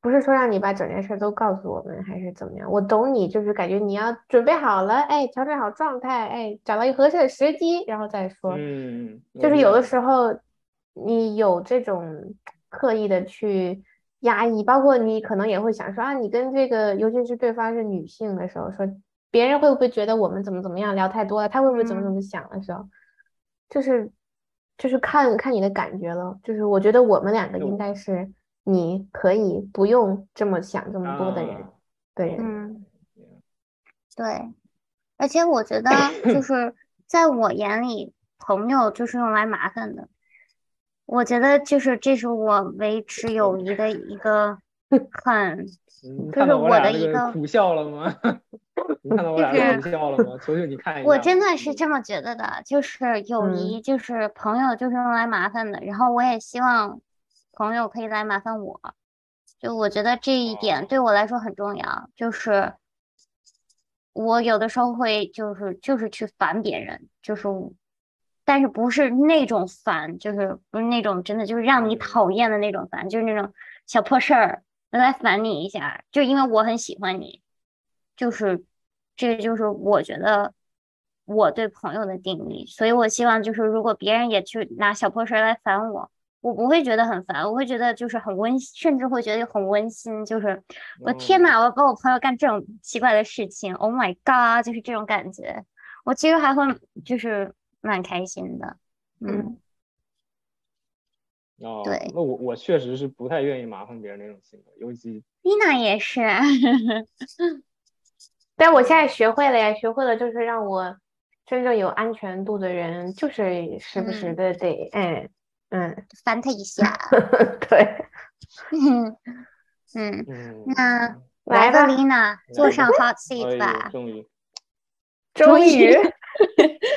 不是说让你把整件事都告诉我们，还是怎么样？我懂你，就是感觉你要准备好了，哎，调整好状态，哎，找到一个合适的时机，然后再说。嗯，就是有的时候你有这种刻意的去压抑，包括你可能也会想说啊，你跟这个，尤其是对方是女性的时候，说别人会不会觉得我们怎么怎么样聊太多了？他会不会怎么怎么想的时候，就是就是看看你的感觉了。就是我觉得我们两个应该是。你可以不用这么想这么多的人，对，嗯，对，而且我觉得就 是在我眼里，朋友就是用来麻烦的。我觉得就是这是我维持友谊的一个 很，就是我的一个苦笑了吗？你看到我俩苦笑了吗？求求你看一下。我真的是这么觉得的，就是友谊就是朋友就是用来麻烦的，然后我也希望。朋友可以来麻烦我，就我觉得这一点对我来说很重要。就是我有的时候会就是就是去烦别人，就是，但是不是那种烦，就是不是那种真的就是让你讨厌的那种烦，就是那种小破事儿来烦你一下，就因为我很喜欢你，就是这个就是我觉得我对朋友的定义。所以我希望就是如果别人也去拿小破事儿来烦我。我不会觉得很烦，我会觉得就是很温，甚至会觉得很温馨。就是我天哪，我要跟我朋友干这种奇怪的事情，Oh my god，就是这种感觉。我其实还会就是蛮开心的，嗯。哦，对，那我我确实是不太愿意麻烦别人那种性格，尤其 丽娜也是。但我现在学会了呀，学会了就是让我真正有安全度的人，就是时不时的得哎。嗯，翻他一下。对，嗯嗯，那来吧，丽娜，坐上 hot seat 吧。终于，终于，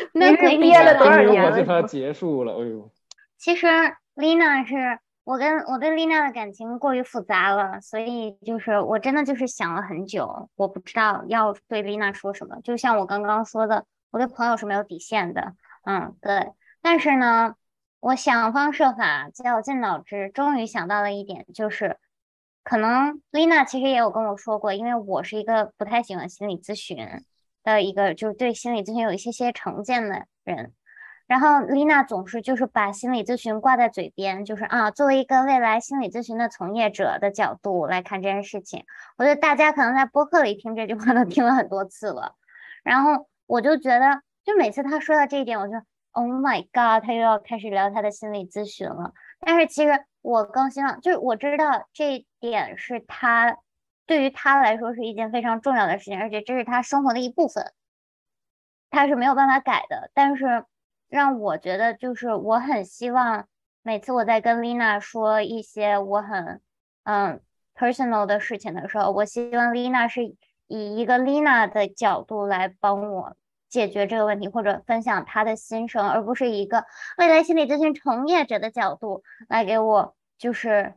那憋了多少年了？它结束了，哎呦。其实丽娜是我跟我对丽娜的感情过于复杂了，所以就是我真的就是想了很久，我不知道要对丽娜说什么。就像我刚刚说的，我对朋友是没有底线的。嗯，对，但是呢。我想方设法，绞尽脑汁，终于想到了一点，就是可能丽娜其实也有跟我说过，因为我是一个不太喜欢心理咨询的一个，就是对心理咨询有一些些成见的人。然后丽娜总是就是把心理咨询挂在嘴边，就是啊，作为一个未来心理咨询的从业者的角度来看这件事情。我觉得大家可能在播客里听这句话都听了很多次了。然后我就觉得，就每次他说到这一点，我就。Oh my god，他又要开始聊他的心理咨询了。但是其实我更希望，就是我知道这一点是他对于他来说是一件非常重要的事情，而且这是他生活的一部分，他是没有办法改的。但是让我觉得，就是我很希望每次我在跟丽娜说一些我很嗯 personal 的事情的时候，我希望丽娜是以一个丽娜的角度来帮我。解决这个问题，或者分享他的心声，而不是一个未来心理咨询从业者的角度来给我就是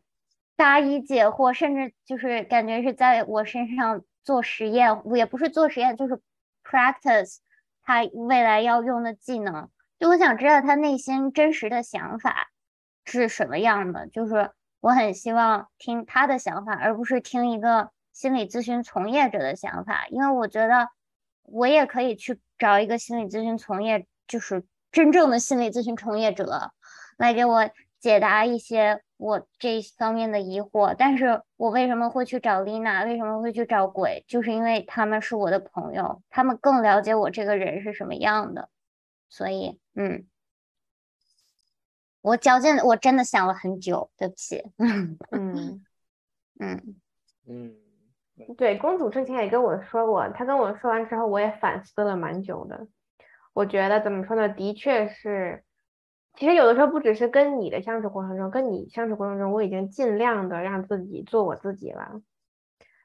答疑解惑，甚至就是感觉是在我身上做实验，也不是做实验，就是 practice 他未来要用的技能。就我想知道他内心真实的想法是什么样的，就是我很希望听他的想法，而不是听一个心理咨询从业者的想法，因为我觉得我也可以去。找一个心理咨询从业，就是真正的心理咨询从业者，来给我解答一些我这方面的疑惑。但是我为什么会去找丽娜？为什么会去找鬼？就是因为他们是我的朋友，他们更了解我这个人是什么样的。所以，嗯，我绞尽，我真的想了很久。对不起，嗯嗯嗯嗯。对，公主之前也跟我说过，她跟我说完之后，我也反思了蛮久的。我觉得怎么说呢？的确是，其实有的时候不只是跟你的相处过程中，跟你相处过程中，我已经尽量的让自己做我自己了。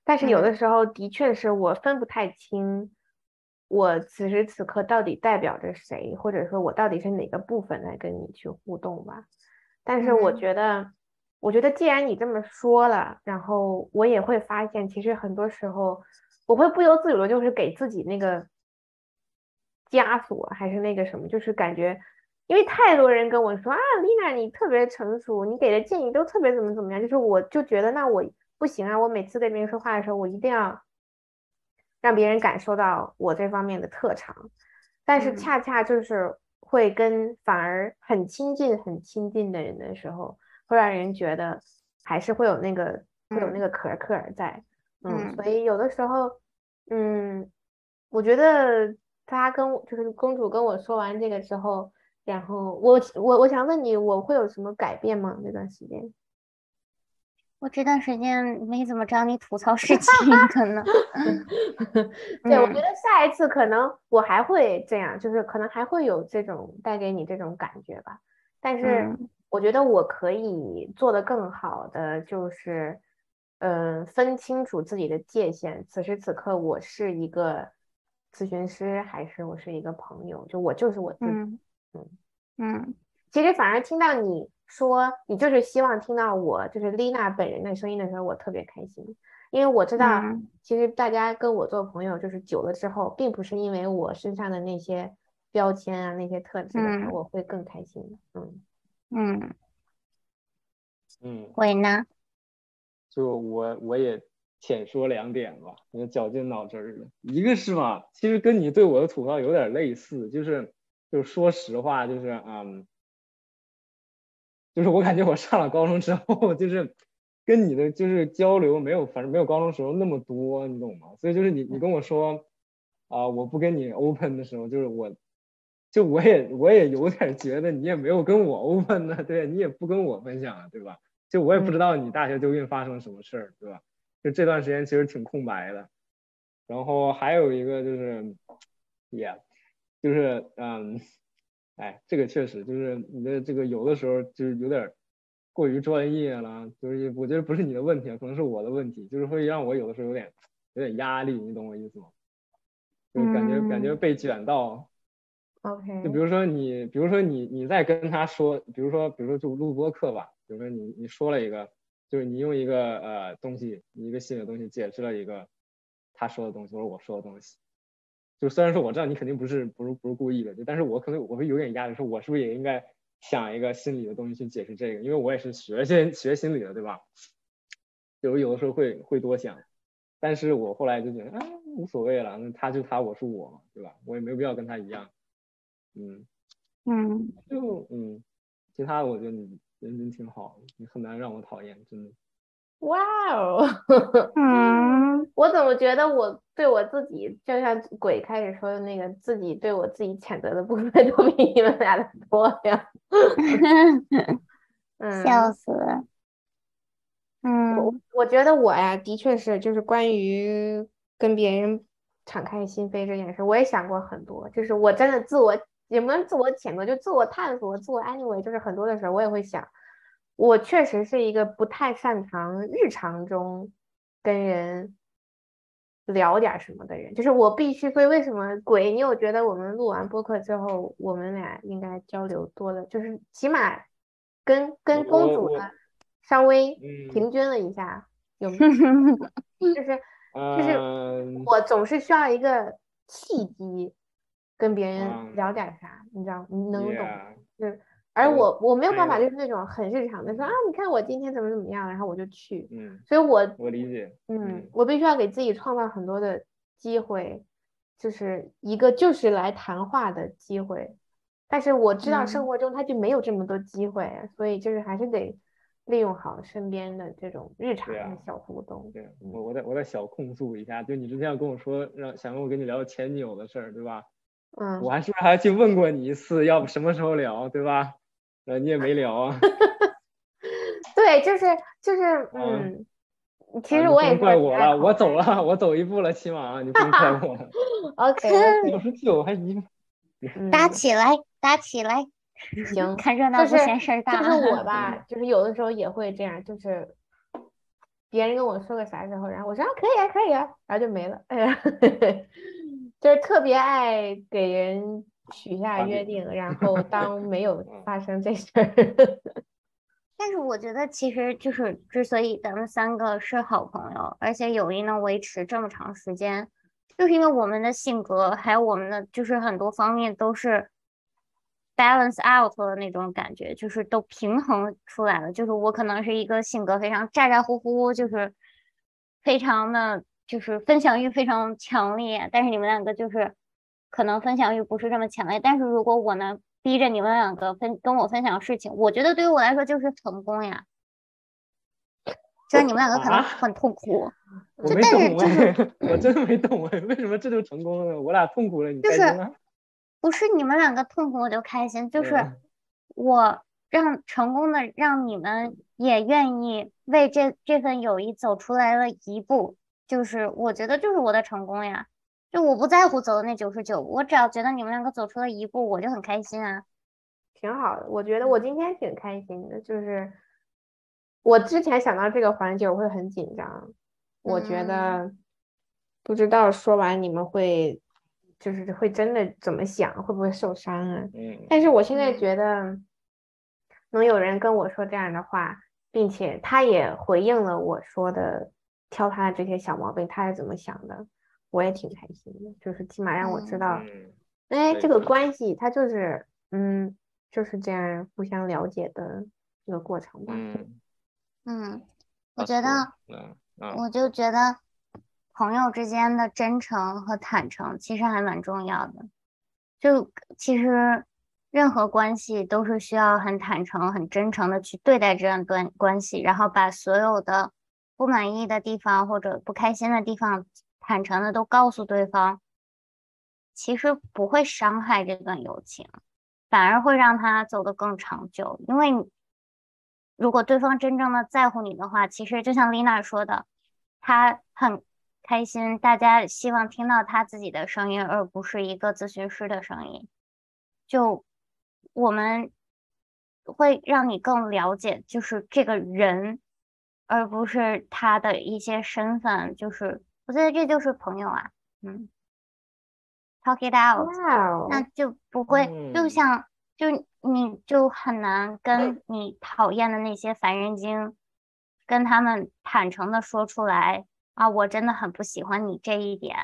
但是有的时候，的确是我分不太清，我此时此刻到底代表着谁，或者说我到底是哪个部分来跟你去互动吧。但是我觉得。我觉得既然你这么说了，然后我也会发现，其实很多时候我会不由自主的，就是给自己那个枷锁，还是那个什么，就是感觉，因为太多人跟我说啊，丽娜你特别成熟，你给的建议都特别怎么怎么样，就是我就觉得那我不行啊，我每次跟别人说话的时候，我一定要让别人感受到我这方面的特长。但是恰恰就是会跟反而很亲近、很亲近的人的时候，会让人觉得还是会有那个会有那个壳壳在。嗯，所以有的时候，嗯，我觉得他跟就是公主跟我说完这个之后，然后我我我想问你，我会有什么改变吗？那段时间？我这段时间没怎么找你吐槽事情，可能。对，我觉得下一次可能我还会这样，就是可能还会有这种带给你这种感觉吧。但是我觉得我可以做的更好的就是。嗯，分清楚自己的界限。此时此刻，我是一个咨询师，还是我是一个朋友？就我就是我自己。嗯嗯。其实反而听到你说，你就是希望听到我就是丽娜本人的声音的时候，我特别开心，因为我知道，其实大家跟我做朋友，就是久了之后，并不是因为我身上的那些标签啊、那些特质，我会更开心。嗯嗯嗯。会呢？就我我也浅说两点吧，你绞尽脑汁了。一个是吧，其实跟你对我的吐槽有点类似，就是就是说实话，就是嗯，就是我感觉我上了高中之后，就是跟你的就是交流没有，反正没有高中时候那么多，你懂吗？所以就是你你跟我说啊，我不跟你 open 的时候，就是我就我也我也有点觉得你也没有跟我 open 呢，对你也不跟我分享，对吧？就我也不知道你大学究竟发生了什么事儿，对吧？就这段时间其实挺空白的。然后还有一个就是，也，就是嗯，哎，这个确实就是你的这个有的时候就是有点过于专业了，就是我觉得不是你的问题，可能是我的问题，就是会让我有的时候有点有点压力，你懂我意思吗？就感觉感觉被卷到。OK。就比如说你，比如说你你在跟他说，比如说比如说就录播课吧。比如说你你说了一个，就是你用一个呃东西，一个新的东西解释了一个他说的东西或者我说的东西，就虽然说我知道你肯定不是不是不是故意的，就但是我可能我会有点压力，说我是不是也应该想一个心理的东西去解释这个，因为我也是学心学心理的，对吧？有有的时候会会多想，但是我后来就觉得啊无所谓了，那他就他我是我嘛，对吧？我也没有必要跟他一样，嗯嗯，就嗯，其他的我觉得你。人真挺好，你很难让我讨厌，真的。哇哦，嗯，我怎么觉得我对我自己，就像鬼开始说的那个，自己对我自己谴责的部分都比你们俩的多呀。嗯，笑死了。嗯，我我觉得我呀，的确是，就是关于跟别人敞开心扉这件事，我也想过很多，就是我真的自我。也不能自我谴责，就自我探索，自我 anyway，就是很多的时候，我也会想，我确实是一个不太擅长日常中跟人聊点什么的人，就是我必须。所以为什么鬼？你有觉得我们录完播客之后，我们俩应该交流多了，就是起码跟跟公主呢稍微平均了一下，有没有？就是就是我总是需要一个契机。跟别人聊点啥，你知道，你能懂？就是而我我没有办法，就是那种很日常的说啊，你看我今天怎么怎么样，然后我就去。嗯，所以我我理解。嗯，我必须要给自己创造很多的机会，就是一个就是来谈话的机会。但是我知道生活中他就没有这么多机会，所以就是还是得利用好身边的这种日常的小互动。对，我我再我再小控诉一下，就你之前要跟我说让想跟我跟你聊前女友的事儿，对吧？嗯，我还是不是还去问过你一次，要不什么时候聊，对吧？呃，你也没聊啊。对，就是就是，嗯，其实我也怪我了，我走了，我走一步了，起码你不能怪我。OK，九十九还一，打起来，打起来，行，看热闹不嫌事儿大。就是我吧，就是有的时候也会这样，就是别人跟我说个啥时候，然后我说可以啊，可以啊，然后就没了。哎呀。就是特别爱给人许下约定，然 后当没有发生这事儿。但是我觉得，其实就是之所以咱们三个是好朋友，而且友谊能维持这么长时间，就是因为我们的性格还有我们的就是很多方面都是 balance out 的那种感觉，就是都平衡出来了。就是我可能是一个性格非常咋咋呼呼，就是非常的就是分享欲非常强烈，但是你们两个就是可能分享欲不是这么强烈。但是如果我能逼着你们两个分跟我分享事情，我觉得对于我来说就是成功呀。虽然你们两个可能很痛苦，我没懂哎，我真的没懂哎，为什么这就成功了呢？我俩痛苦了，你开心了？不是你们两个痛苦我就开心，就是我让成功的让你们也愿意为这这份友谊走出来了一步，就是我觉得就是我的成功呀。就我不在乎走的那九十九，我只要觉得你们两个走出了一步，我就很开心啊。挺好的，我觉得我今天挺开心的，就是。我之前想到这个环节，我会很紧张。我觉得不知道说完你们会就是会真的怎么想，会不会受伤啊？嗯。但是我现在觉得能有人跟我说这样的话，并且他也回应了我说的挑他的这些小毛病，他是怎么想的，我也挺开心的。就是起码让我知道，哎，这个关系它就是嗯就是这样互相了解的这个过程吧。嗯。嗯，我觉得，我就觉得朋友之间的真诚和坦诚其实还蛮重要的。就其实任何关系都是需要很坦诚、很真诚的去对待这段关系，然后把所有的不满意的地方或者不开心的地方坦诚的都告诉对方。其实不会伤害这段友情，反而会让他走得更长久，因为。如果对方真正的在乎你的话，其实就像丽娜说的，他很开心，大家希望听到他自己的声音，而不是一个咨询师的声音。就我们会让你更了解，就是这个人，而不是他的一些身份。就是我觉得这就是朋友啊，嗯，talk it out，那就不会。就像。就你就很难跟你讨厌的那些烦人精，跟他们坦诚的说出来啊，我真的很不喜欢你这一点，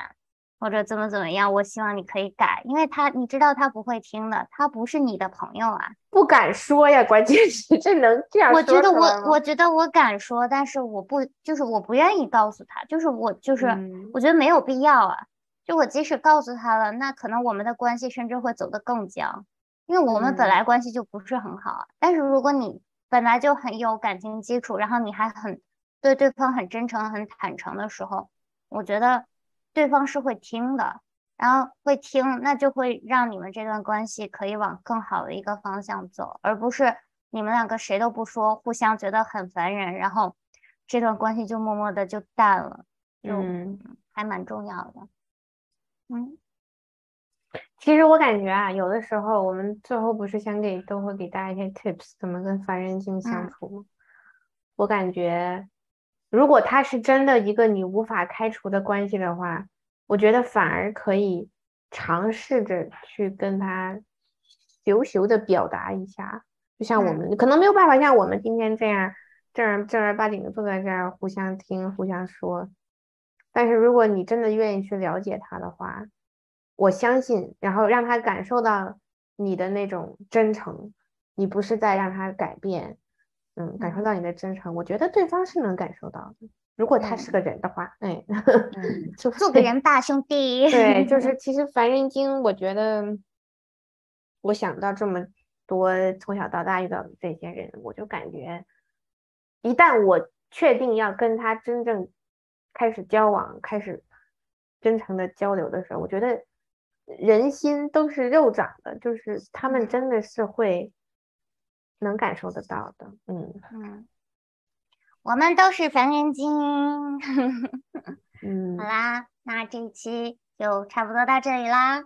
或者怎么怎么样，我希望你可以改，因为他你知道他不会听的，他不是你的朋友啊，不敢说呀，关键是这能这样我觉得我我觉得我敢说，但是我不就是我不愿意告诉他，就是我就是我觉得没有必要啊，就我即使告诉他了，那可能我们的关系甚至会走得更僵。因为我们本来关系就不是很好，但是如果你本来就很有感情基础，然后你还很对对方很真诚、很坦诚的时候，我觉得对方是会听的，然后会听，那就会让你们这段关系可以往更好的一个方向走，而不是你们两个谁都不说，互相觉得很烦人，然后这段关系就默默的就淡了，就还蛮重要的，嗯。其实我感觉啊，有的时候我们最后不是想给都会给大家一些 tips，怎么跟烦人精相处吗？我感觉，如果他是真的一个你无法开除的关系的话，我觉得反而可以尝试着去跟他羞羞的表达一下，就像我们可能没有办法像我们今天这样正儿正儿八经的坐在这儿互相听、互相说，但是如果你真的愿意去了解他的话。我相信，然后让他感受到你的那种真诚，你不是在让他改变，嗯，感受到你的真诚，我觉得对方是能感受到的。如果他是个人的话，哎，就做个人吧，兄弟。对，就 是其实凡人精，我觉得我想到这么多从小到大遇到的这些人，我就感觉，一旦我确定要跟他真正开始交往，开始真诚的交流的时候，我觉得。人心都是肉长的，就是他们真的是会能感受得到的。嗯嗯，我们都是凡人精。嗯，好啦，那这一期就差不多到这里啦。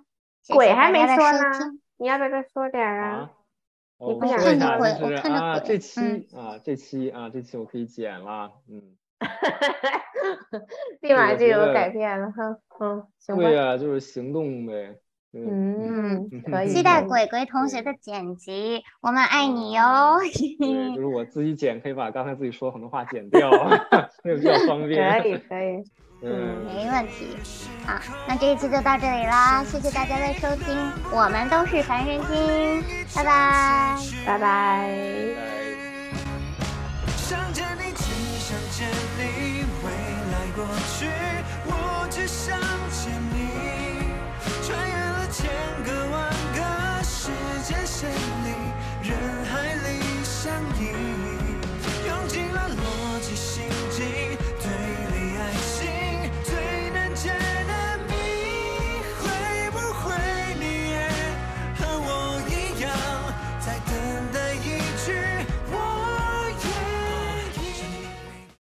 鬼还没说呢，你要不要再说点啊？我不想看鬼？我看啊，这期啊，这期啊，这期我可以剪了。嗯。立马就有改变了哈，嗯，行对呀，就是行动呗。嗯，可以。期待鬼鬼同学的剪辑，我们爱你哟。就是我自己剪，可以把刚才自己说很多话剪掉，那比较方便。可以，可以。嗯，没问题。好，那这一期就到这里啦，谢谢大家的收听，我们都是凡人精，拜拜，拜拜。